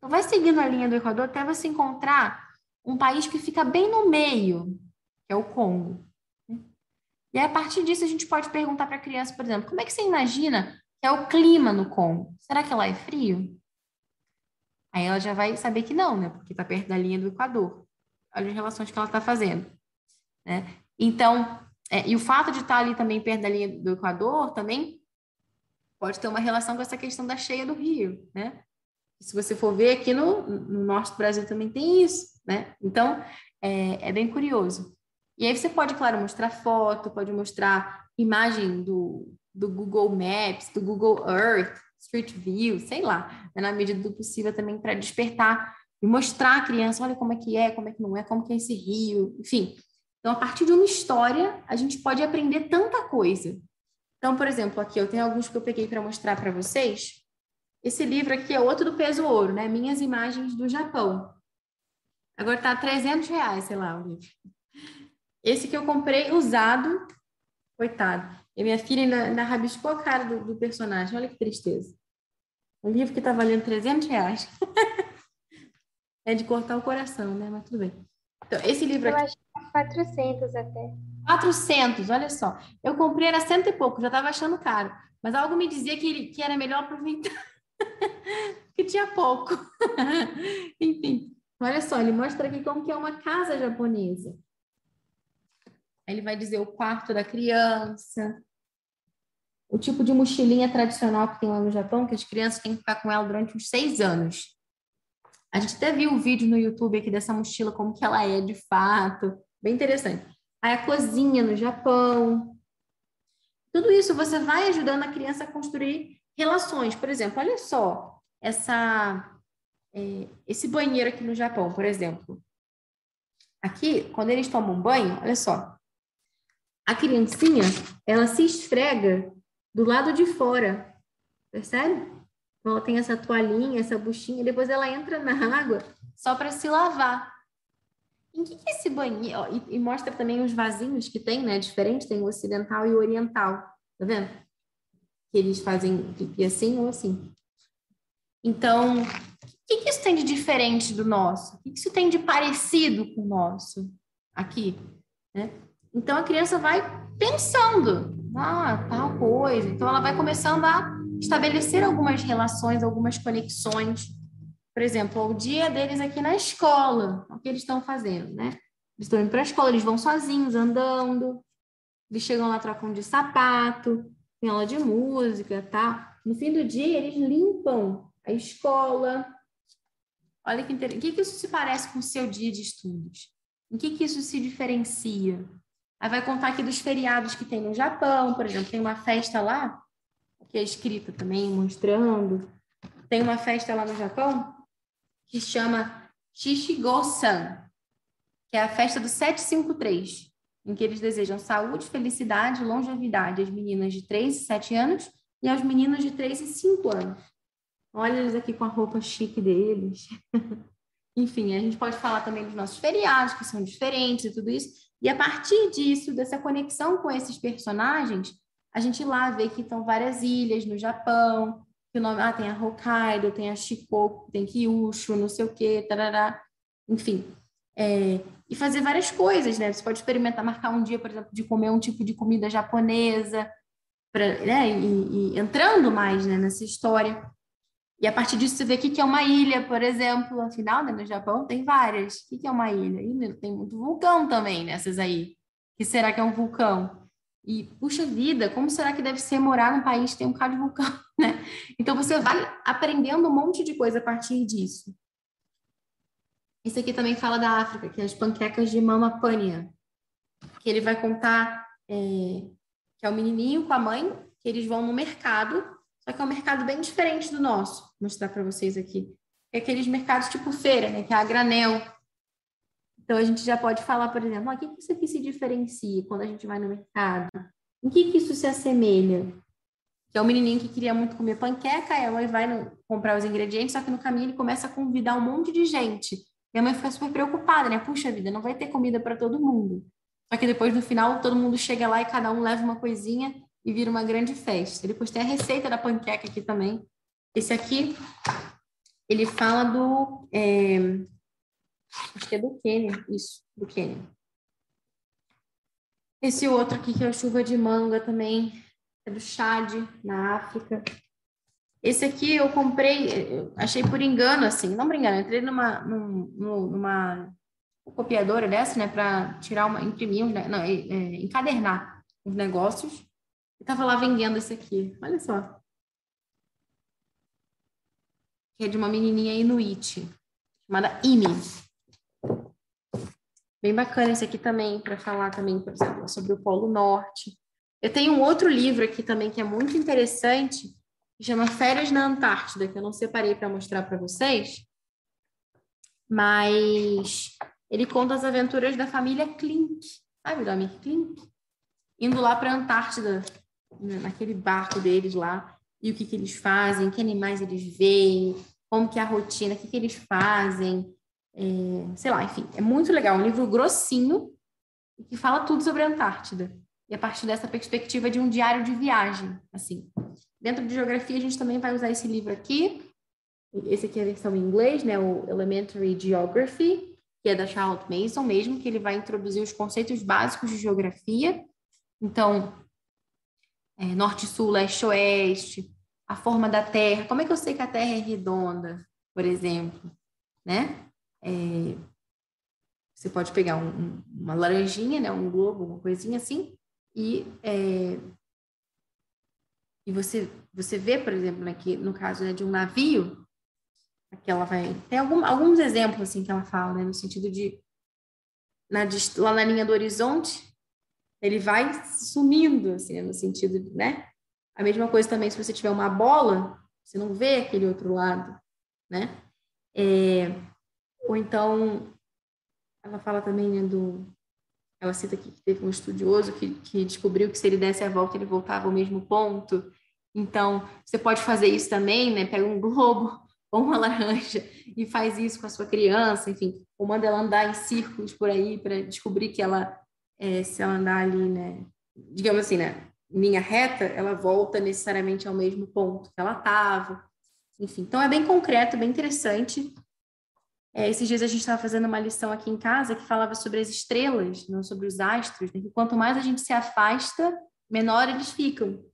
Então, vai seguindo a linha do Equador até você encontrar um país que fica bem no meio, que é o Congo. E aí, a partir disso, a gente pode perguntar para a criança, por exemplo, como é que você imagina que é o clima no Congo? Será que lá é frio? Aí ela já vai saber que não, né? Porque está perto da linha do Equador. Olha as relações que ela está fazendo. Né? Então, é, e o fato de estar tá ali também perto da linha do Equador também pode ter uma relação com essa questão da cheia do rio, né? Se você for ver aqui no, no norte do Brasil também tem isso, né? Então, é, é, bem curioso. E aí você pode, claro, mostrar foto, pode mostrar imagem do, do Google Maps, do Google Earth, Street View, sei lá, né? na medida do possível também para despertar e mostrar à criança, olha como é que é, como é que não é, como que é esse rio, enfim. Então, a partir de uma história, a gente pode aprender tanta coisa. Então, por exemplo, aqui eu tenho alguns que eu peguei para mostrar para vocês. Esse livro aqui é outro do peso ouro, né? Minhas imagens do Japão. Agora tá 300 reais, sei lá, o livro. Esse que eu comprei usado, coitado. E minha filha ainda, ainda rabiscou a cara do, do, personagem. Olha que tristeza. Um livro que tá valendo 300 reais. é de cortar o coração, né? Mas tudo bem. Então, esse livro aqui... Eu acho 400 até. 400, olha só. Eu comprei, era cento e pouco, já estava achando caro. Mas algo me dizia que, que era melhor aproveitar. que tinha pouco. Enfim, olha só, ele mostra aqui como que é uma casa japonesa. Ele vai dizer o quarto da criança, o tipo de mochilinha tradicional que tem lá no Japão, que as crianças têm que ficar com ela durante uns seis anos. A gente até viu um vídeo no YouTube aqui dessa mochila, como que ela é de fato. Bem interessante. Aí a cozinha no Japão. Tudo isso você vai ajudando a criança a construir relações. Por exemplo, olha só, essa, é, esse banheiro aqui no Japão, por exemplo. Aqui, quando eles tomam banho, olha só, a criancinha, ela se esfrega do lado de fora. percebe? Então, ela tem essa toalhinha, essa buchinha, depois ela entra na água só para se lavar. Em que, que esse banheiro? E, e, mostra também os vasinhos que tem, né? Diferente, tem o ocidental e o oriental. Tá vendo? Que eles fazem pipi assim ou assim. Então, o que, que isso tem de diferente do nosso? O que, que isso tem de parecido com o nosso aqui? Né? Então, a criança vai pensando, ah, tal coisa. Então, ela vai começando a estabelecer algumas relações, algumas conexões. Por exemplo, o dia deles aqui na escola, o que eles estão fazendo, né? Eles estão indo para a escola, eles vão sozinhos, andando, eles chegam lá, trocam de sapato, tem aula de música, tá? No fim do dia, eles limpam a escola. Olha que interessante. O que, que isso se parece com o seu dia de estudos? Em que, que isso se diferencia? Aí vai contar aqui dos feriados que tem no Japão, por exemplo, tem uma festa lá, que é escrita também, mostrando. Tem uma festa lá no Japão que chama Shishigo-san, que é a festa do 753, em que eles desejam saúde, felicidade e longevidade às meninas de 3 e 7 anos e aos meninos de 3 e 5 anos. Olha eles aqui com a roupa chique deles. Enfim, a gente pode falar também dos nossos feriados, que são diferentes e tudo isso. E a partir disso, dessa conexão com esses personagens, a gente lá vê que estão várias ilhas no Japão, que o nome, ah, tem a Hokkaido, tem a Shikoku, tem Kyushu, não sei o quê, tarará. Enfim, é, e fazer várias coisas, né? Você pode experimentar marcar um dia, por exemplo, de comer um tipo de comida japonesa, pra, né? E, e entrando mais né, nessa história. E a partir disso você vê o que é uma ilha, por exemplo. Afinal, né, no Japão tem várias. O que é uma ilha? E tem muito vulcão também nessas aí. O que será que é um vulcão? E, puxa vida, como será que deve ser morar num país que tem um bocado de vulcão, né? Então você vai aprendendo um monte de coisa a partir disso. Esse aqui também fala da África, que é as panquecas de Mama Pânia. Que ele vai contar é, que é o menininho com a mãe, que eles vão no mercado só que é um mercado bem diferente do nosso. Vou mostrar para vocês aqui. É aqueles mercados tipo feira, né? Que é a granel. Então, a gente já pode falar, por exemplo, ah, o que isso aqui se diferencia quando a gente vai no mercado? Em que, que isso se assemelha? Que é o menininho que queria muito comer panqueca, a mãe vai no, comprar os ingredientes, só que no caminho ele começa a convidar um monte de gente. E a mãe fica super preocupada, né? Puxa vida, não vai ter comida para todo mundo. Só que depois, no final, todo mundo chega lá e cada um leva uma coisinha e vira uma grande festa. Depois tem a receita da panqueca aqui também. Esse aqui, ele fala do. É, acho que é do Quênia, isso, do Quênia. Esse outro aqui, que é a chuva de manga também, é do Chad, na África. Esse aqui eu comprei, eu achei por engano, assim, não por engano, entrei numa, numa, numa copiadora dessa, né, para tirar uma, imprimir, não, é, é, encadernar os negócios. E tava lá vendendo esse aqui. Olha só. Que é de uma menininha inuit, chamada Imi. Bem bacana esse aqui também, para falar também, por exemplo, sobre o Polo Norte. Eu tenho um outro livro aqui também que é muito interessante, que chama Férias na Antártida, que eu não separei para mostrar para vocês, mas ele conta as aventuras da família Klink. Sabe o nome Klink? Indo lá para a Antártida né, naquele barco deles lá, e o que, que eles fazem, que animais eles veem, como que é a rotina, o que, que eles fazem, é, sei lá, enfim, é muito legal, um livro grossinho que fala tudo sobre a Antártida. E a partir dessa perspectiva de um diário de viagem, assim. Dentro de geografia, a gente também vai usar esse livro aqui. Esse aqui é a versão em inglês, né? O Elementary Geography, que é da Charlotte Mason mesmo, que ele vai introduzir os conceitos básicos de geografia. Então, é, norte, sul, leste, oeste, a forma da Terra. Como é que eu sei que a Terra é redonda, por exemplo? Né? É, você pode pegar um, uma laranjinha, né, um globo, uma coisinha assim, e, é, e você, você vê, por exemplo, aqui no caso né, de um navio, que ela vai. Tem algum, alguns exemplos assim que ela fala, né, no sentido de na, lá na linha do horizonte, ele vai sumindo, assim, no sentido, né? A mesma coisa também se você tiver uma bola, você não vê aquele outro lado, né? É, ou então, ela fala também né, do. Ela cita aqui que teve um estudioso que, que descobriu que se ele desse a volta, ele voltava ao mesmo ponto. Então, você pode fazer isso também, né? Pega um globo ou uma laranja e faz isso com a sua criança, enfim, ou manda ela andar em círculos por aí para descobrir que ela, é, se ela andar ali, né? Digamos assim, né? Linha reta, ela volta necessariamente ao mesmo ponto que ela estava. Enfim, então é bem concreto, bem interessante. É, esses dias a gente estava fazendo uma lição aqui em casa que falava sobre as estrelas, não sobre os astros, né? quanto mais a gente se afasta, menor eles ficam.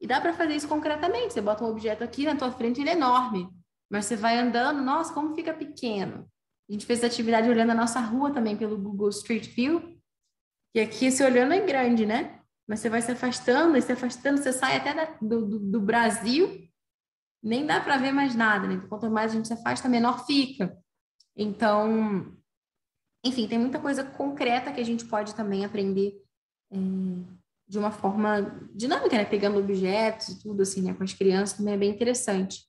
E dá para fazer isso concretamente. Você bota um objeto aqui na tua frente, ele é enorme. Mas você vai andando, nossa, como fica pequeno. A gente fez atividade olhando a nossa rua também pelo Google Street View. E aqui, você olhando, é grande, né? Mas você vai se afastando, e se afastando, você sai até da, do, do, do, Brasil, nem dá para ver mais nada, né? Quanto mais a gente se afasta, menor fica. Então, enfim, tem muita coisa concreta que a gente pode também aprender é, de uma forma dinâmica, né? Pegando objetos e tudo, assim, né? Com as crianças também é bem interessante.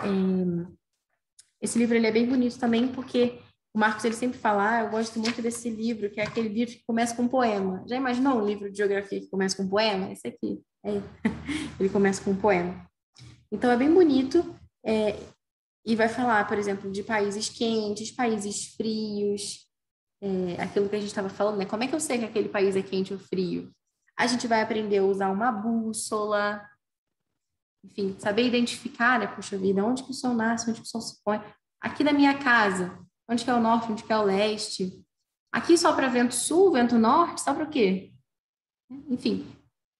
É, esse livro ele é bem bonito também porque o Marcos ele sempre fala, ah, eu gosto muito desse livro, que é aquele livro que começa com um poema. Já imaginou um livro de geografia que começa com um poema? Esse aqui, é, ele começa com um poema. Então é bem bonito. É, e vai falar, por exemplo, de países quentes, países frios, é, aquilo que a gente estava falando, né? Como é que eu sei que aquele país é quente ou frio? A gente vai aprender a usar uma bússola, enfim, saber identificar, né? Puxa vida, onde que o sol nasce, onde que o sol se põe. Aqui na minha casa, onde que é o norte, onde que é o leste. Aqui só para vento sul, vento norte, só para o quê? Enfim,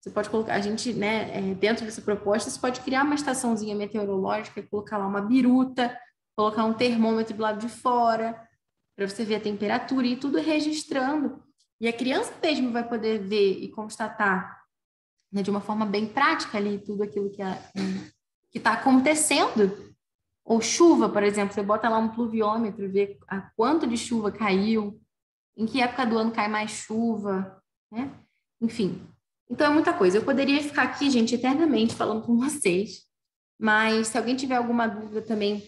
você pode colocar, a gente, né, é, dentro dessa proposta, você pode criar uma estaçãozinha meteorológica, colocar lá uma biruta, colocar um termômetro do lado de fora, para você ver a temperatura e tudo registrando. E a criança mesmo vai poder ver e constatar né, de uma forma bem prática ali tudo aquilo que está acontecendo. Ou chuva, por exemplo, você bota lá um pluviômetro, vê a quanto de chuva caiu, em que época do ano cai mais chuva, né? Enfim, então é muita coisa. Eu poderia ficar aqui, gente, eternamente falando com vocês, mas se alguém tiver alguma dúvida também,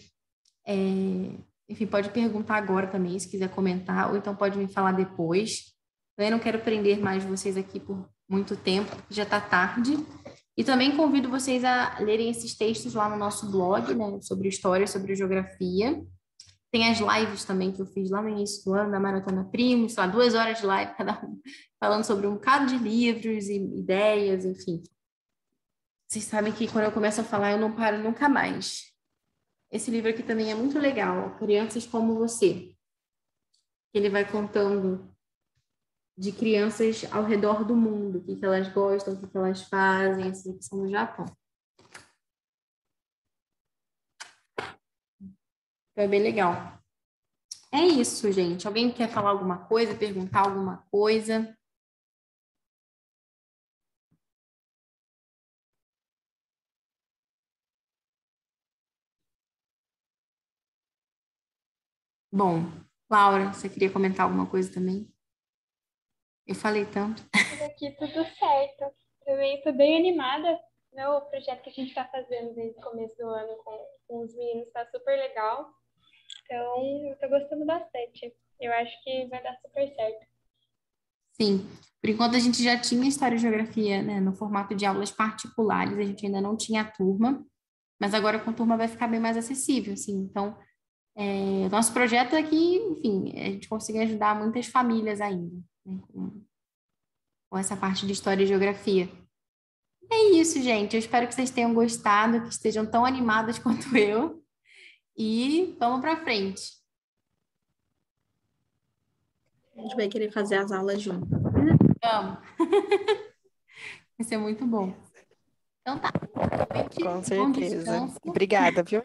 é... enfim, pode perguntar agora também, se quiser comentar, ou então pode me falar depois. Eu não quero prender mais vocês aqui por muito tempo, já está tarde. E também convido vocês a lerem esses textos lá no nosso blog, né, sobre história, sobre geografia. Tem as lives também que eu fiz lá no início do ano, da Maratona Primos, lá, duas horas de live cada um, falando sobre um bocado de livros e ideias, enfim. Vocês sabem que quando eu começo a falar, eu não paro nunca mais. Esse livro aqui também é muito legal, Crianças como Você. Ele vai contando de crianças ao redor do mundo, o que, que elas gostam, o que, que elas fazem, que são no Japão. Foi bem legal. É isso, gente. Alguém quer falar alguma coisa, perguntar alguma coisa? Bom, Laura, você queria comentar alguma coisa também? Eu falei tanto. Por aqui tudo certo. Também estou bem animada. Né? O projeto que a gente está fazendo desde o começo do ano com, com os meninos está super legal. Então, eu tô gostando bastante. Eu acho que vai dar super certo. Sim. Por enquanto, a gente já tinha História e Geografia né, no formato de aulas particulares, a gente ainda não tinha a turma, mas agora com a turma vai ficar bem mais acessível, assim. Então, é, nosso projeto é que, enfim, a gente consiga ajudar muitas famílias ainda, né, com, com essa parte de História e Geografia. É isso, gente. Eu espero que vocês tenham gostado, que estejam tão animadas quanto eu e vamos para frente. A gente vai querer fazer as aulas junto. Vamos. vai ser muito bom. Então tá. Com certeza. Obrigada, viu?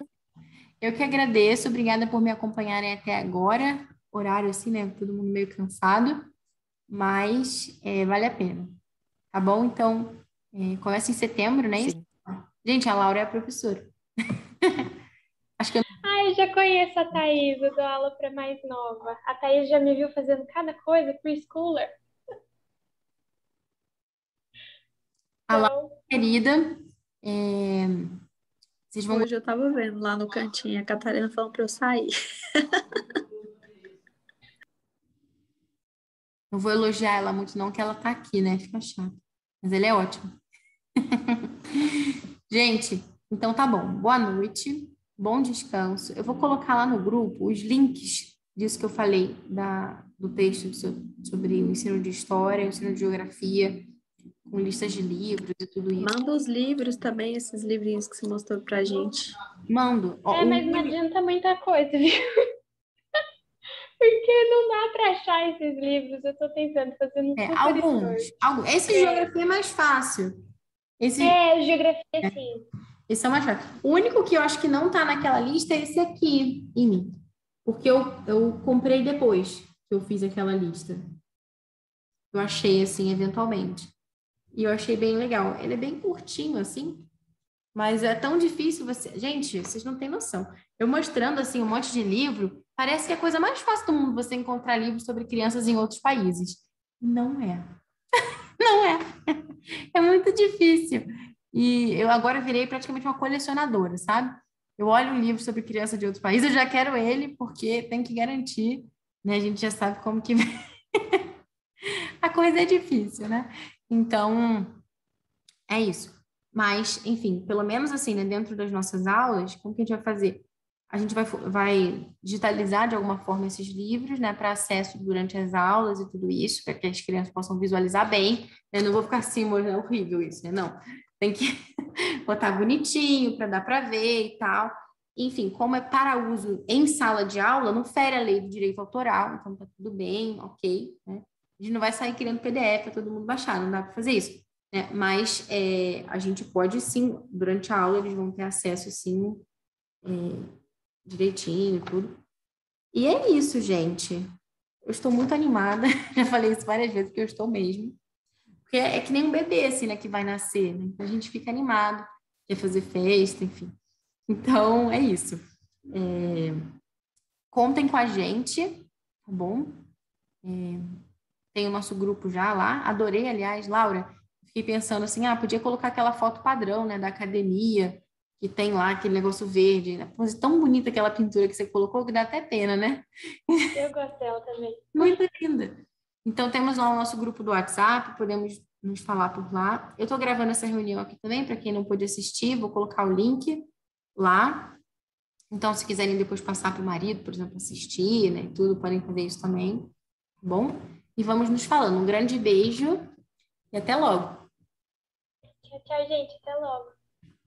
Eu que agradeço. Obrigada por me acompanharem até agora. Horário assim, né? Todo mundo meio cansado. Mas é, vale a pena. Tá bom? Então, é, começa em setembro, né? Sim. Gente, a Laura é a professora. Acho que eu Ai, já conheço a Thaís, eu dou aula para mais nova. A Thaís já me viu fazendo cada coisa, preschooler. Alô, então... querida. É... Vocês vão... Hoje eu tava vendo lá no cantinho a Catarina falando para eu sair. Não vou elogiar ela muito, não, que ela tá aqui, né? Fica chato. Mas ele é ótimo. Gente, então tá bom. Boa noite, bom descanso. Eu vou colocar lá no grupo os links disso que eu falei, da, do texto sobre o ensino de história, o ensino de geografia, com listas de livros e tudo isso. Manda os livros também, esses livrinhos que você mostrou pra gente. Mando. Ó, é, mas não adianta muita coisa, viu? Porque não dá para achar esses livros. Eu estou tentando fazer um é, alguns, alguns. Esse é. geografia é mais fácil. Esse... É, geografia é. sim. Esse é mais fácil. O único que eu acho que não está naquela lista é esse aqui, em mim. Porque eu, eu comprei depois que eu fiz aquela lista. Eu achei, assim, eventualmente. E eu achei bem legal. Ele é bem curtinho, assim, mas é tão difícil você. Gente, vocês não têm noção. Eu mostrando, assim, um monte de livro, parece que é a coisa mais fácil do mundo você encontrar livros sobre crianças em outros países. Não é. não é. É muito difícil. E eu agora virei praticamente uma colecionadora, sabe? Eu olho um livro sobre criança de outros países, eu já quero ele, porque tem que garantir, né? A gente já sabe como que a coisa é difícil, né? Então, é isso. Mas, enfim, pelo menos assim, né, dentro das nossas aulas, como que a gente vai fazer? A gente vai, vai digitalizar de alguma forma esses livros, né, para acesso durante as aulas e tudo isso, para que as crianças possam visualizar bem. Eu não vou ficar assim, é horrível isso, né? Não. Tem que botar bonitinho para dar para ver e tal. Enfim, como é para uso em sala de aula, não fere a lei do direito autoral, então tá tudo bem, ok, né? A gente não vai sair criando PDF para todo mundo baixar, não dá para fazer isso. Né? Mas é, a gente pode sim, durante a aula, eles vão ter acesso sim, é, direitinho, tudo. E é isso, gente. Eu estou muito animada, já falei isso várias vezes, que eu estou mesmo. Porque é que nem um bebê, assim, né, que vai nascer, né? Então a gente fica animado, quer fazer festa, enfim. Então, é isso. É... Contem com a gente, tá bom? É... Tem o nosso grupo já lá. Adorei, aliás, Laura. Fiquei pensando assim, ah, podia colocar aquela foto padrão, né, da academia, que tem lá aquele negócio verde. Né? Pô, tão bonita aquela pintura que você colocou que dá até pena, né? Eu gosto dela também. Muito linda. Então, temos lá o nosso grupo do WhatsApp, podemos nos falar por lá. Eu estou gravando essa reunião aqui também, para quem não pôde assistir, vou colocar o link lá. Então, se quiserem depois passar para o marido, por exemplo, assistir, né, tudo, podem fazer isso também, tá bom? E vamos nos falando. Um grande beijo e até logo. Tchau, tchau, gente. Até logo.